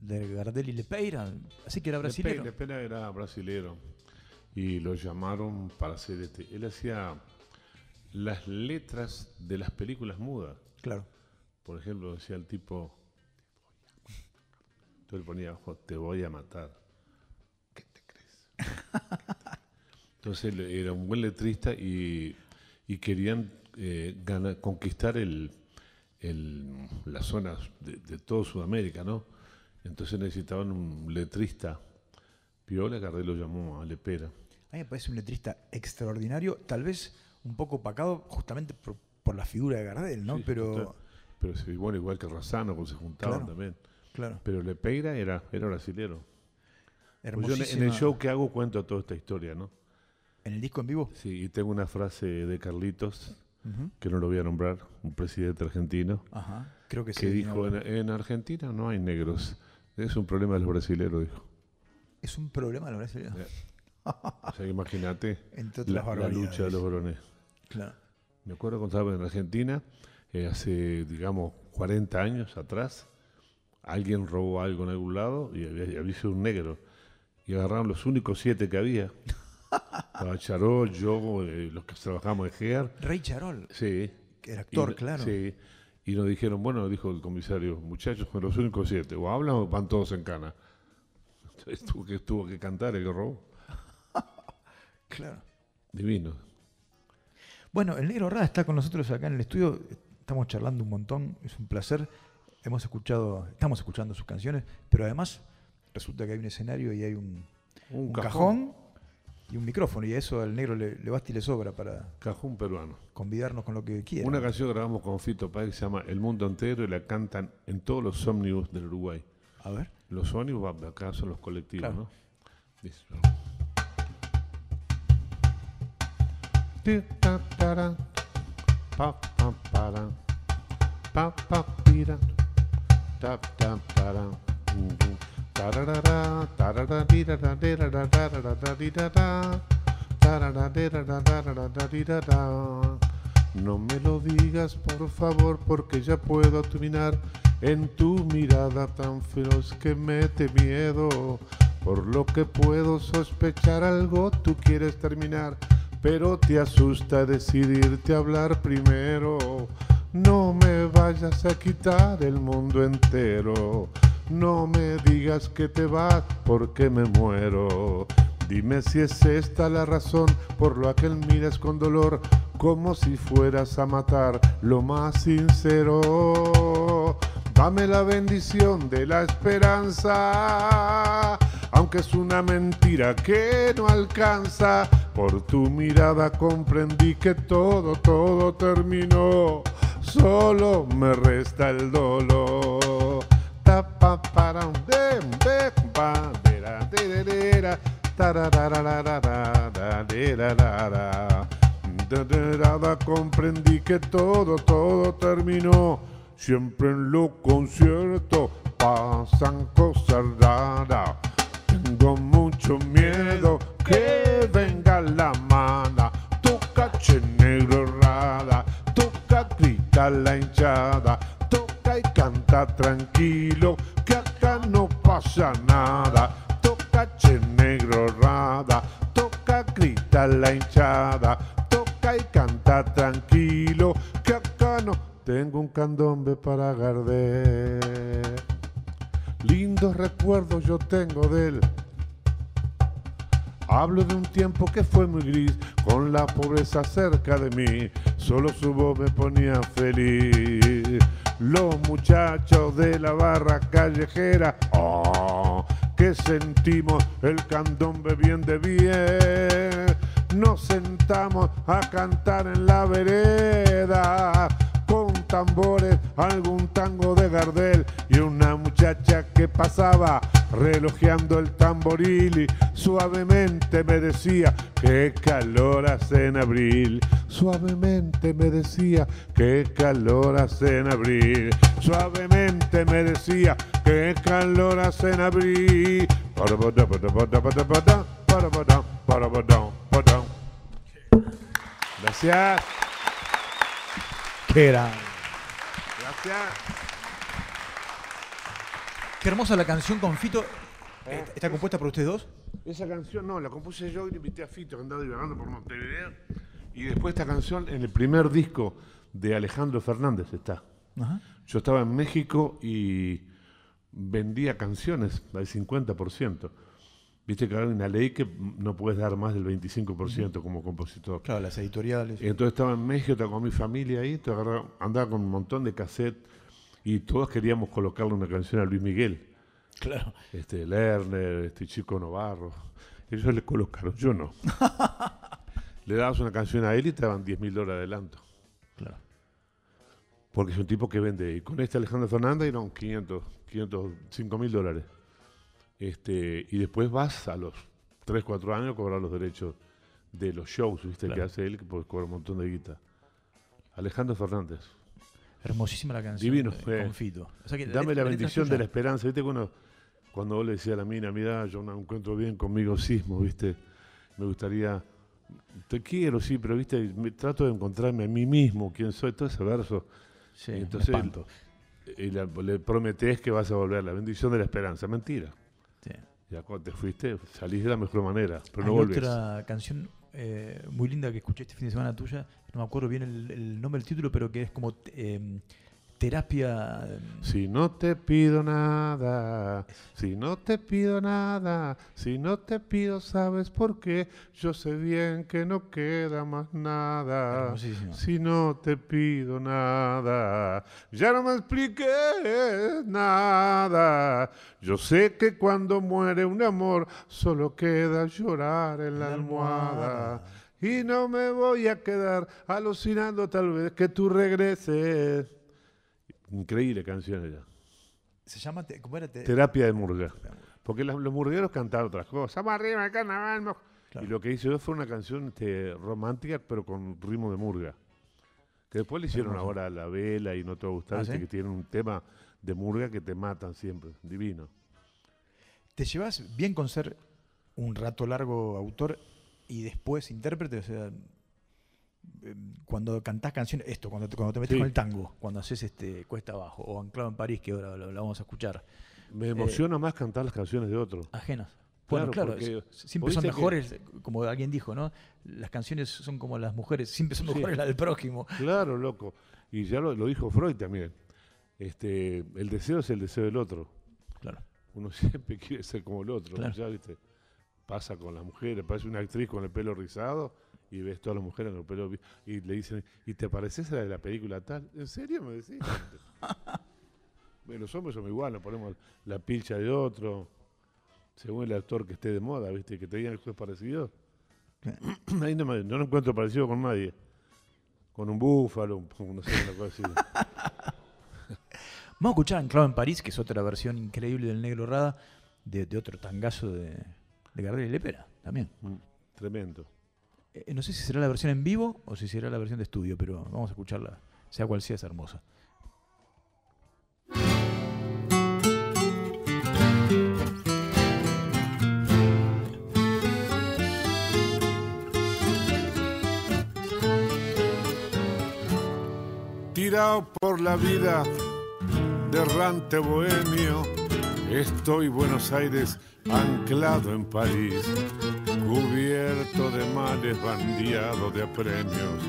de Gardel y Lepeira, así que era brasileño. Lepera era brasilero y lo llamaron para hacer este. Él hacía las letras de las películas mudas. Claro. Por ejemplo, decía el tipo. Entonces le ponía abajo, te voy a matar. ¿Qué te crees? Entonces era un buen letrista y, y querían eh, gana- conquistar el, el- las zonas de, de todo Sudamérica, ¿no? Entonces necesitaban un letrista. Piola Gardel lo llamó a Lepera. A mí me parece un letrista extraordinario, tal vez un poco opacado justamente por, por la figura de Gardel, ¿no? Sí, Pero, total. Pero sí, bueno, igual que Razano, cuando se juntaban Claro, también. claro, Pero Lepeira era, era brasilero. Pues yo en- el show que hago cuento toda esta historia, ¿no? ¿En el disco en vivo? Sí, y tengo una frase de Carlitos, que no lo voy a nombrar, un presidente argentino, Ajá, creo que sí. que dijo, en Argentina no hay negros. Es un problema de los brasileros, dijo. Es un problema la brasileña. Eh, O sea, imagínate la, lucha de los varones. Claro. Me acuerdo cuando estaba en Argentina, eh, hace, digamos, 40 años atrás, alguien robó algo en algún lado y había, había sido un negro. Y agarraron los únicos siete que había. Estaba Charol, yo, eh, los que trabajamos en GEAR. Rey Charol, Sí. que era actor, Y- claro. Sí. Y nos dijeron, bueno, dijo el comisario, muchachos, son los únicos siete. O hablan o van todos en cana. Entonces tuvo que, tuvo que cantar el que robó. Claro. Divino. Bueno, el negro Rada está con nosotros acá en el estudio. Estamos charlando un montón, es un placer. Hemos escuchado, estamos escuchando sus canciones, pero además resulta que hay un escenario y hay un, Un, un cajón. cajón. Y un micrófono. Y a eso al negro le, le basta y le sobra para Cajún peruano. convidarnos con lo que quiera. Una canción que grabamos con Fito Páez que se llama El Mundo Entero y la cantan en todos los ómnibus del Uruguay. A ver. Los ómnibus, acá son los colectivos, Claro. ¿no? Dice, No me lo digas por favor porque ya puedo terminar en tu mirada tan feroz que mete miedo. Por lo que puedo sospechar algo tú quieres terminar, pero te asusta decidirte hablar primero. No me vayas a quitar el mundo entero. No me digas que te vas porque me muero. Dime si es esta la razón por la que miras con dolor, como si fueras a matar lo más sincero. Dame la bendición de la esperanza, aunque es una mentira que no alcanza. Por tu mirada comprendí que todo, todo terminó. Solo me resta el dolor. Comprendí que todo, todo terminó. Siempre en lo concierto pasan cosas raras. Tengo mucho miedo que venga la mala. Toca che negro rara, toca grita la hinchada, canta tranquilo, que acá no pasa nada. Toca che negro rara, toca grita la hinchada, toca y canta tranquilo, que acá no tengo un candombe para Gardel. Lindos recuerdos yo tengo de él. Hablo de un tiempo que fue muy gris, con la pobreza cerca de mí, solo su voz me ponía feliz. Los muchachos de la barra callejera, oh, que sentimos el candombe bien de bien. Nos sentamos a cantar en la vereda tambores, algún tango de Gardel y una muchacha que pasaba relojeando el tamboril y suavemente me decía qué calor hace en abril. Suavemente me decía qué calor hace en abril. Suavemente me decía qué calor hace en abril. Gracias. Qué grande. Qué hermosa la canción con Fito. Eh, ¿Está compuesta por ustedes dos? Esa canción no, la compuse yo y le invité a Fito que andaba divagando por Montevideo. Y después esta canción en el primer disco de Alejandro Fernández está. Ajá. Yo estaba en México y vendía canciones al 50%. Viste que hay una ley que no puedes dar más del 25% como compositor. Claro, las editoriales. Entonces estaba en México, estaba con mi familia ahí, andaba con un montón de cassettes y todos queríamos colocarle una canción a Luis Miguel. Claro. Este, Lerner, este Chico Novarro. Ellos le colocaron, yo no. le dabas una canción a él y te daban 10 mil dólares de adelanto. Claro. Porque es un tipo que vende. Y con este Alejandro Fernández eran 500, 505 mil dólares. Este, y después vas a los 3, 4 años a cobrar los derechos de los shows, ¿viste? Claro. Que hace él, que puede cobrar un montón de guita. Alejandro Fernández. Hermosísima la canción. Divino, eh, eh. Con Fito. O sea que Dame la bendición de la esperanza. ¿Viste cuando, cuando vos le decías a la mina, mira, yo no encuentro bien conmigo sismo, ¿viste? Me gustaría, te quiero, sí, pero, ¿viste? Me, trato de encontrarme a mí mismo, quién soy, todo ese verso. Sí, Y entonces espanto. y la- le prometés que vas a volver, la bendición de la esperanza. Mentira. Ya cuando te fuiste, salís de la mejor manera, pero no Hay volvés. otra canción eh, muy linda que escuché este fin de semana tuya, no me acuerdo bien el, el nombre del título, pero que es como eh, terapia. Si no te pido nada, si no te pido nada, si no te pido, ¿sabes por qué? Yo sé bien que no queda más nada. Si no te pido nada, ya no me expliques nada. Yo sé que cuando muere un amor, solo queda llorar en la La almohada. almohada. Y no me voy a quedar alucinando tal vez que tú regreses. Increíble canción ella. Se llama. te- ¿Cómo era? Te- Terapia de murga. Porque las- los murgueros cantaban otras cosas. Vamos arriba carnaval. mo-". Claro. Y lo que hice yo fue una canción este, romántica, pero con ritmo de murga. Que después le hicieron Hermoso. ahora a la vela y no te va a gustar, ¿Ah, sí? que tienen un tema de murga que te matan siempre. Divino. ¿Te llevas bien con ser un rato largo autor y después intérprete? O sea, cuando cantás canciones, esto, cuando te, cuando te metes Sí. con el tango, cuando haces este Cuesta Abajo o Anclado en París, que ahora lo, lo vamos a escuchar, Me emociona más cantar las canciones de otros. ajenas. Bueno, claro, siempre son que- mejores, como alguien dijo, ¿no? Las canciones son como las mujeres, siempre son Sí. mejores las del prójimo. Claro, loco. Y ya lo, lo dijo Freud también. Este, el deseo es el deseo del otro. Claro. Uno siempre quiere ser como el otro. Claro. Ya, ¿viste? Pasa con las mujeres. Parece una actriz con el pelo rizado y ves todas las mujeres con el pelo... Y le dicen, ¿y te pareces a la de la película tal? ¿En serio me decís? bueno, los hombres somos igual, nos ponemos la pilcha de otro, según el actor que esté de moda, ¿viste? Que te digan cosas parecidas. Ahí no, me- no lo encuentro parecido con nadie. Con un búfalo, no sé, una cosa así. Vamos a escuchar Anclado en París, que es otra versión increíble del Negro Rada, de, de otro tangazo de, de Gardel y Lepera, también. Mm, Tremendo. Eh, no sé si será la versión en vivo o si será la versión de estudio, pero vamos a escucharla. Sea cual sea, es hermosa. tirado por la vida, derrante bohemio, estoy Buenos Aires anclado en París, cubierto de males, bandeado de apremios,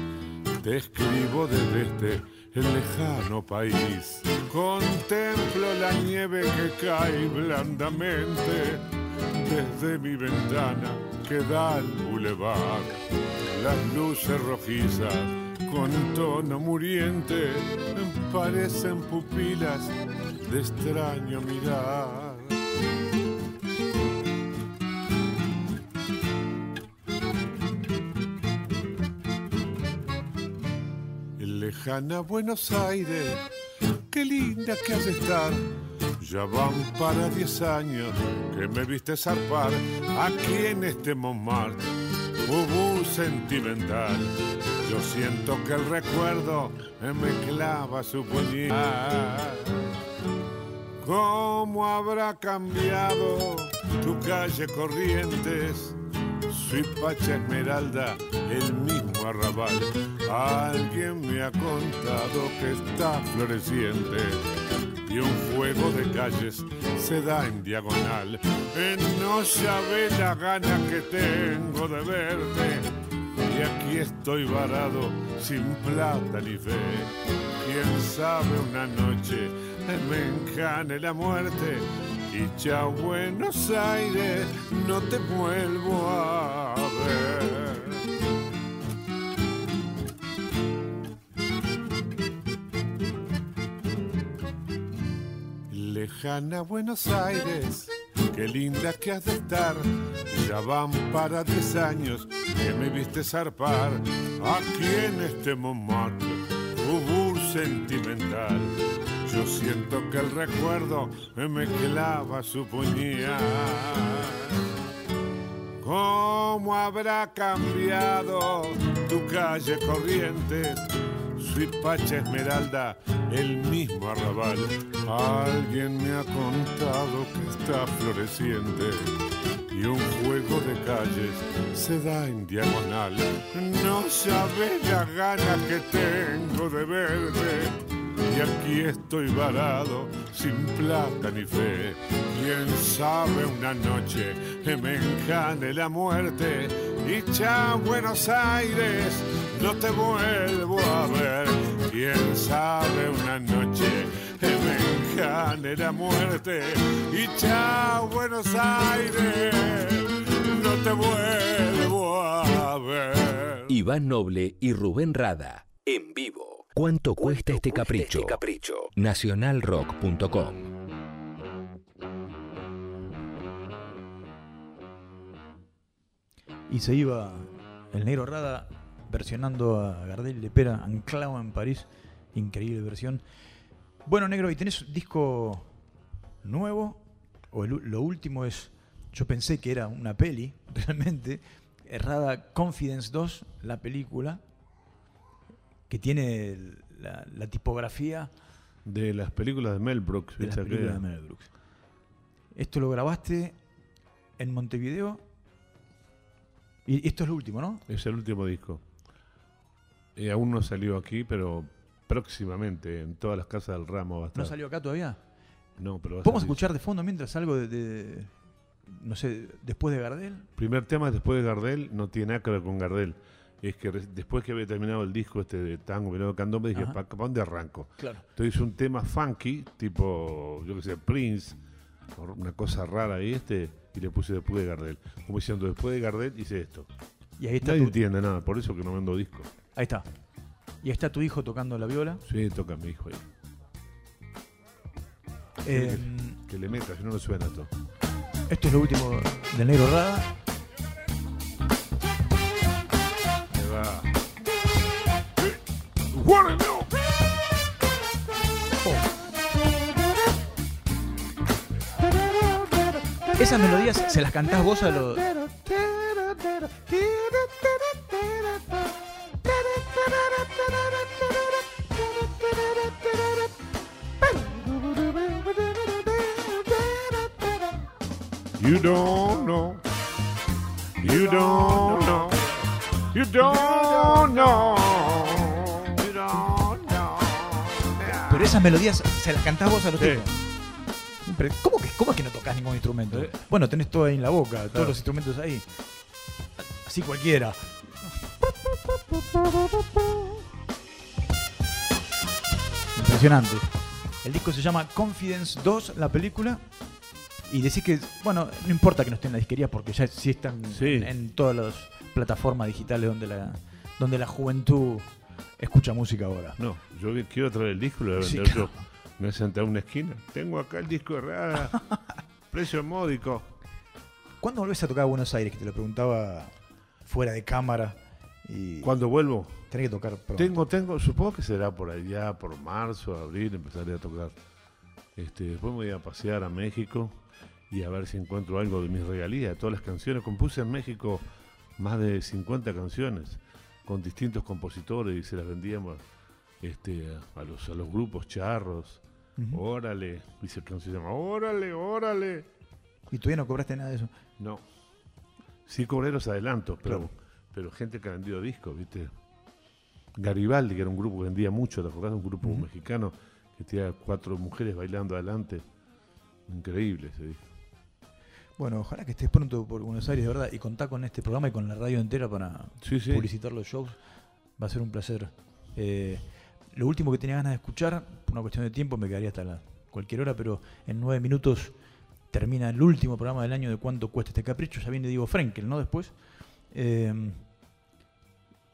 te escribo desde este lejano país, contemplo la nieve que cae blandamente desde mi ventana que da al bulevar, las luces rojizas con tono muriente parecen pupilas de extraño mirar. Lejana Buenos Aires, qué linda que has de estar. Ya van para diez años que me viste zarpar aquí en este Montmartre, Ubú sentimental. Yo siento que el recuerdo me clava su puñal. ¿Cómo habrá cambiado tu calle Corrientes? Suipacha Esmeralda, el mismo arrabal. Alguien me ha contado que está floreciente y un juego de calles se da en diagonal. No sabe la gana que tengo de verte y aquí estoy varado sin plata ni fe. Quién sabe una noche me encane la muerte y chao Buenos Aires, no te vuelvo a ver. Lejana Buenos Aires, qué linda que has de estar. Ya van para diez años que me viste zarpar aquí en este Montmartre, Ubur sentimental. Yo siento que el recuerdo me clava su puñal. ¿Cómo habrá cambiado tu calle Corrientes? Suipacha Esmeralda, el mismo arrabal. Alguien me ha contado que está floreciente y un juego de calles se da en diagonal. No sabes la gana que tengo de verte y aquí estoy varado sin plata ni fe. Quién sabe una noche que me encane la muerte y Buenos Aires no te vuelvo a ver. Quién sabe una noche viene la muerte y chao Buenos Aires, no te vuelvo a ver. Iván Noble y Rubén Rada. En vivo. ¿Cuánto cuesta este capricho? Nacionalrock.com. Y se iba el negro Rada versionando a Gardel de Pera, anclado en París. Increíble versión. Bueno, negro, ¿y tenés disco nuevo? O el lo último es. Yo pensé que era una peli, realmente. Errada Confidence 2, la película, que tiene la, la tipografía De las películas de Mel Brooks, de la ¿viste película de? Mel Brooks. Esto lo grabaste en Montevideo. Y esto es lo último, ¿no? Es el último disco. Eh, aún no salió aquí, pero próximamente en todas las casas del ramo va a estar. ¿No salió acá todavía? No, pero va a ¿Podemos salir. escuchar de fondo mientras algo de, de- no sé, después de Gardel? Primer tema después de Gardel, no tiene nada que ver con Gardel. Es que después que había terminado el disco este de Tango Venado Candombe, dije. ¿para dónde arranco? Claro. Entonces hice un tema funky, tipo, yo que sé, Prince, una cosa rara ahí, este, y le puse después de Gardel. Como diciendo, después de Gardel hice esto. Y ahí está, Nadie tu, entiende nada, por eso que no vendo disco. Ahí está. Y está tu hijo tocando la viola. Sí, toca mi hijo ahí. Eh, Que le meta, si no, no suena todo. esto es lo último del Negro Rada. Ahí va. Esas melodías se las cantás vos a los... You don't know. You don't know. You don't know. You don't know. Pero esas melodías se las cantás vos a los Sí. tipos. ¿cómo, que, ¿Cómo es que no tocas ningún instrumento? Bueno, tenés todo ahí en la boca, todos los instrumentos ahí. Así cualquiera. Impresionante. El disco se llama Confidence 2, la película. Y decís que, bueno, no importa que no esté en la disquería porque ya sí están Sí. en, en todas las plataformas digitales donde la, donde la juventud escucha música ahora. No, yo quiero traer el disco y lo voy a Sí, vender claro. yo. Me voy a sentar en una esquina. Tengo acá el disco de Rada. precio módico. ¿Cuándo volvés a tocar a Buenos Aires? Que te lo preguntaba fuera de cámara. Y Cuando vuelvo, tenés que tocar pronto. tengo, tengo, supongo que será por allá, por marzo, abril, empezaré a tocar. Este, después me voy a pasear a México y a ver si encuentro algo de mis regalías. Todas las canciones. Compuse en México más de 50 canciones con distintos compositores y se las vendíamos este, a, los, a los grupos charros. Órale, dice el canción se llama Órale, órale. Y todavía no cobraste nada de eso. No. Sí cobré los adelantos, pero, Claro. pero gente que ha vendido discos, ¿viste? Garibaldi, que era un grupo que vendía mucho, ¿te acordás? Un grupo mexicano que tenía cuatro mujeres bailando adelante. Increíble ese disco. Bueno, ojalá que estés pronto por Buenos Aires, de verdad, y contá con este programa y con la radio entera para Sí, sí. publicitar los shows. Va a ser un placer. Eh, lo último que tenía ganas de escuchar, por una cuestión de tiempo, me quedaría hasta la, cualquier hora, pero en nueve minutos termina el último programa del año de cuánto cuesta este capricho. Ya viene Diego Frenkel, ¿no? Después. Eh,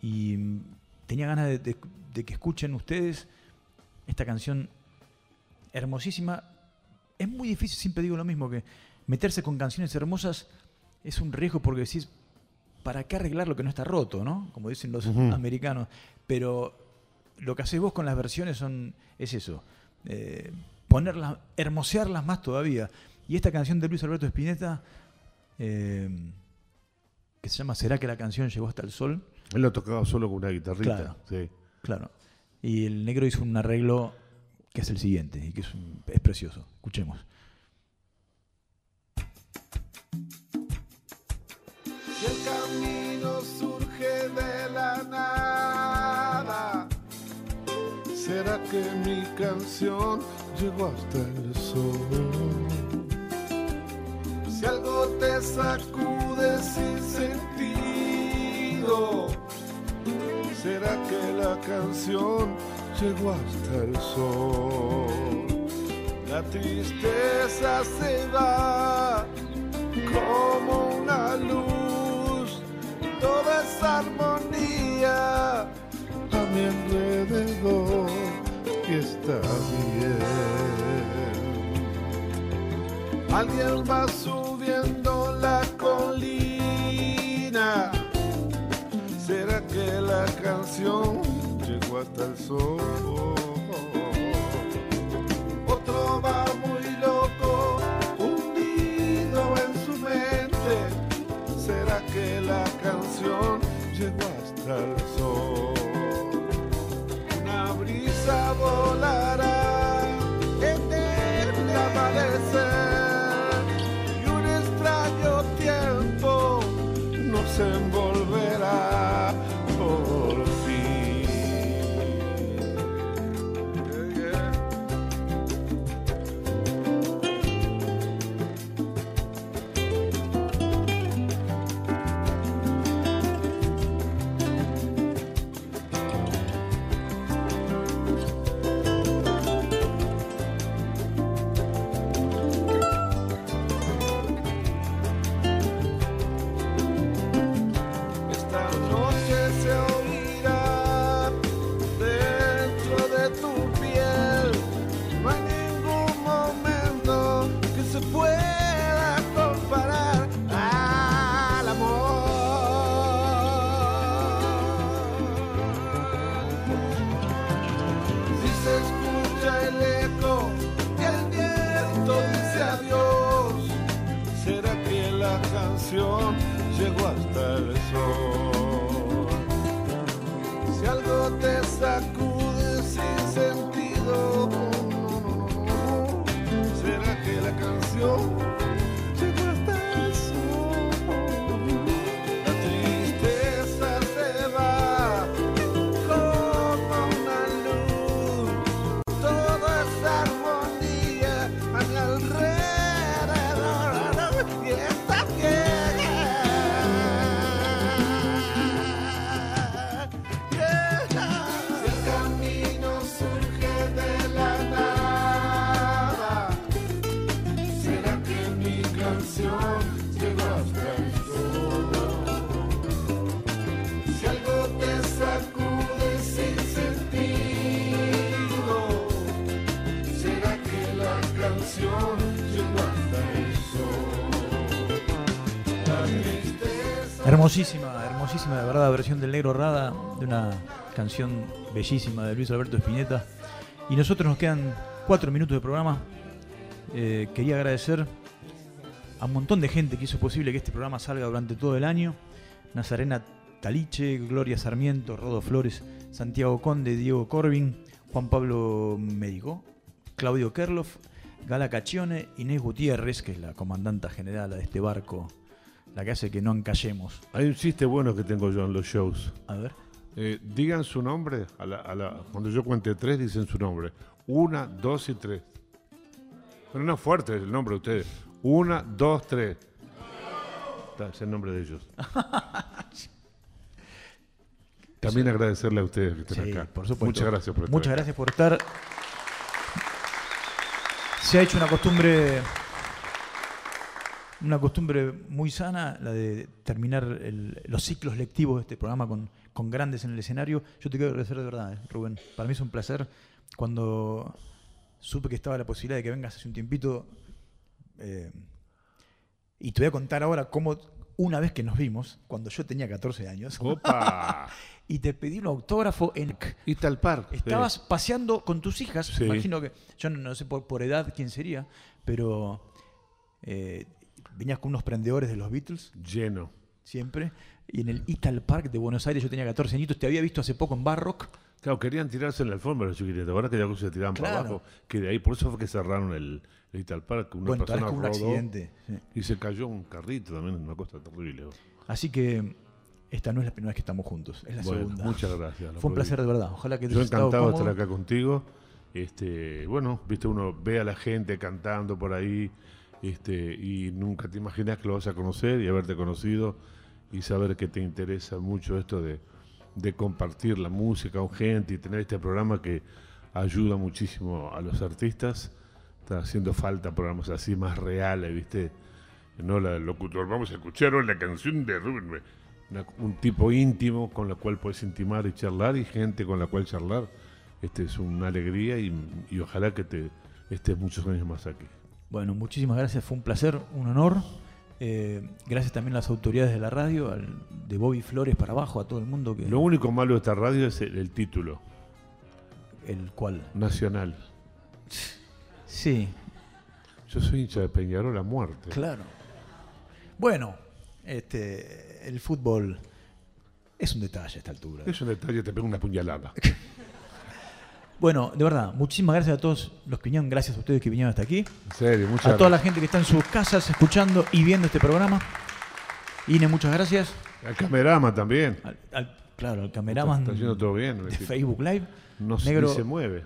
y tenía ganas de, de- de que escuchen ustedes esta canción hermosísima. Es muy difícil, siempre digo lo mismo, que meterse con canciones hermosas es un riesgo porque decís, ¿para qué arreglar lo que no está roto, no? Como dicen los americanos. Pero lo que haces vos con las versiones son, es eso, eh, ponerlas, hermosearlas más todavía. Y esta canción de Luis Alberto Spinetta, eh, que se llama ¿Será que la canción llegó hasta el sol? Él lo tocaba solo con una guitarrita. Claro. Sí. Claro. Y el negro hizo un arreglo que es el siguiente y que es, un- es precioso. Escuchemos. Si el camino surge de la nada, ¿será que mi canción llegó hasta el sol? Si algo te sacude sin sentido, ¿será que la canción llegó hasta el sol? La tristeza se va como una luz, toda esa armonía a mi alrededor y está bien. Alguien va subiendo la colina. ¿Será que la canción llegó hasta el sol? Otro va muy canción llegó hasta el sol? Hermosísima, hermosísima, de verdad, versión del Negro Rada, de una canción bellísima de Luis Alberto Spinetta. Y nosotros nos quedan cuatro minutos de programa. Eh, quería agradecer a un montón de gente que hizo posible que este programa salga durante todo el año. Nazarena Taliche, Gloria Sarmiento, Rodo Flores, Santiago Conde, Diego Corbin, Juan Pablo Médico, Claudio Kerloff, Gala Caccione, Inés Gutiérrez, que es la comandanta general de este barco, la que hace que no encallemos. Hay un chiste bueno que tengo yo en los shows. A ver. Eh, digan su nombre, a la- a la- cuando yo cuente tres, dicen su nombre. Una, dos y tres. Pero no fuerte el nombre de ustedes. Una, dos, tres. Está, es el nombre de ellos. También agradecerle a ustedes que estén Sí, acá. por supuesto. Muchas gracias por estar Muchas gracias por estar. Se ha hecho una costumbre, una costumbre muy sana, la de terminar el- los ciclos lectivos de este programa con, con grandes en el escenario. Yo te quiero agradecer de verdad, eh, Rubén. Para mí es un placer. Cuando supe que estaba la posibilidad de que vengas hace un tiempito, eh, y te voy a contar ahora cómo una vez que nos vimos, cuando yo tenía 14 años, ¡Opa! y te pedí un autógrafo en... y tal par. Estabas paseando con tus hijas, Sí. imagino que, yo no, no sé por, por edad quién sería, pero eh, venías con unos prendedores de los Beatles, Lleno. siempre, y en el Ital Park de Buenos Aires yo tenía 14 añitos, te había visto hace poco en Barrock, Claro, querían tirarse en la alfombra los chiquititos. Ahora que ya se tiraban para Claro. abajo. Que de ahí, por eso fue que cerraron el, el Ital Park. Una bueno, persona con un rodó accidente. sí. y se cayó un carrito también, una cosa terrible. Así que esta no es la primera vez que estamos juntos, es la Bueno, segunda. muchas gracias. Fue un placer de verdad, ojalá que te Yo encantado de estar acá contigo. Este, bueno, viste, uno ve a la gente cantando por ahí, este, y nunca te imaginas que lo vas a conocer y haberte conocido y saber que te interesa mucho esto de, compartir la música con gente y tener este programa que ayuda muchísimo a los artistas, está haciendo falta programas así más reales, ¿viste? No la del locutor. Vamos a escuchar la canción de Rubén. Un tipo íntimo con la cual puedes intimar y charlar y gente con la cual charlar. Este es una alegría y, y ojalá que te estés muchos años más aquí. Bueno, muchísimas gracias, fue un placer, un honor. Eh, gracias también a las autoridades de la radio, al- de Bobby Flores para abajo, a todo el mundo que Lo único malo de esta radio es el, el título, el cual. nacional. Sí, Yo soy hincha de Peñarol a muerte. claro. Bueno, este el fútbol es un detalle a esta altura. Es un detalle, te pego una puñalada. Bueno, de verdad, muchísimas gracias a todos los que vinieron, gracias a ustedes que vinieron hasta aquí. En serio, muchas A toda la gracias. gente que está en sus casas escuchando y viendo este programa. Ine, muchas gracias. Al camerama también. Al, al- claro, al cameraman Está haciendo todo bien. de Facebook Live. No Negro, se mueve.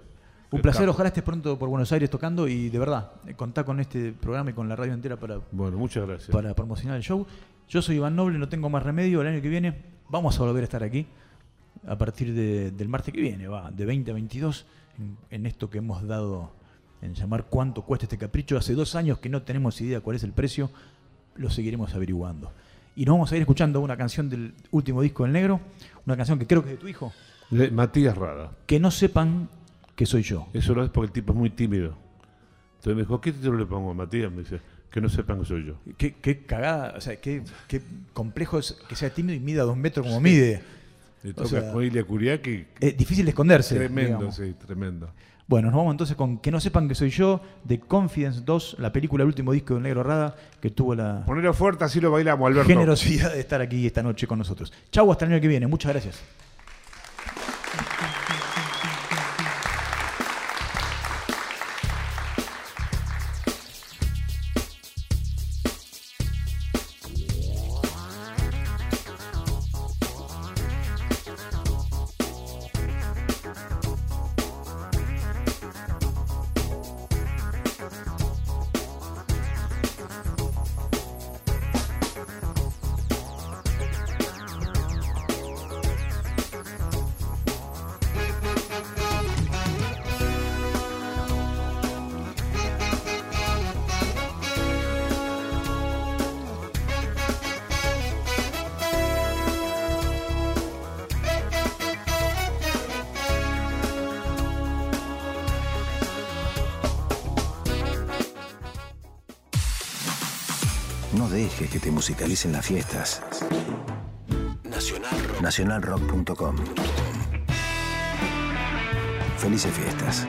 Un placer, ojalá estés pronto por Buenos Aires tocando y de verdad, eh, contá con este programa y con la radio entera para, Bueno, muchas gracias. para promocionar el show. Yo soy Iván Noble, no tengo más remedio. El año que viene vamos a volver a estar aquí a partir de- del martes que viene, va, de 20 a 22, en, en esto que hemos dado en llamar cuánto cuesta este capricho. Hace dos años que no tenemos idea cuál es el precio, lo seguiremos averiguando. Y nos vamos a ir escuchando una canción del último disco del negro, una canción que creo que es de tu hijo, De Matías Rada. que no sepan que soy yo. Eso lo es porque el tipo es muy tímido. Entonces me dijo, ¿qué título le pongo a Matías? Me dice, que no sepan que soy yo. Qué, qué cagada, o sea, qué, qué complejo es que sea tímido y mida dos metros como mide. Le O toca sea, con Ilia. Es difícil de esconderse. Tremendo, digamos. sí, tremendo. Bueno, nos vamos entonces con Que no sepan que soy yo, de Confidence 2, la película, el último disco de Negro Rada, que tuvo la Ponelo fuerte, así lo bailamos, Alberto. generosidad de estar aquí esta noche con nosotros. Chau, hasta el año que viene. Muchas gracias. Musicalicen las fiestas. Nacionalrock. Nacionalrock.com. Felices fiestas.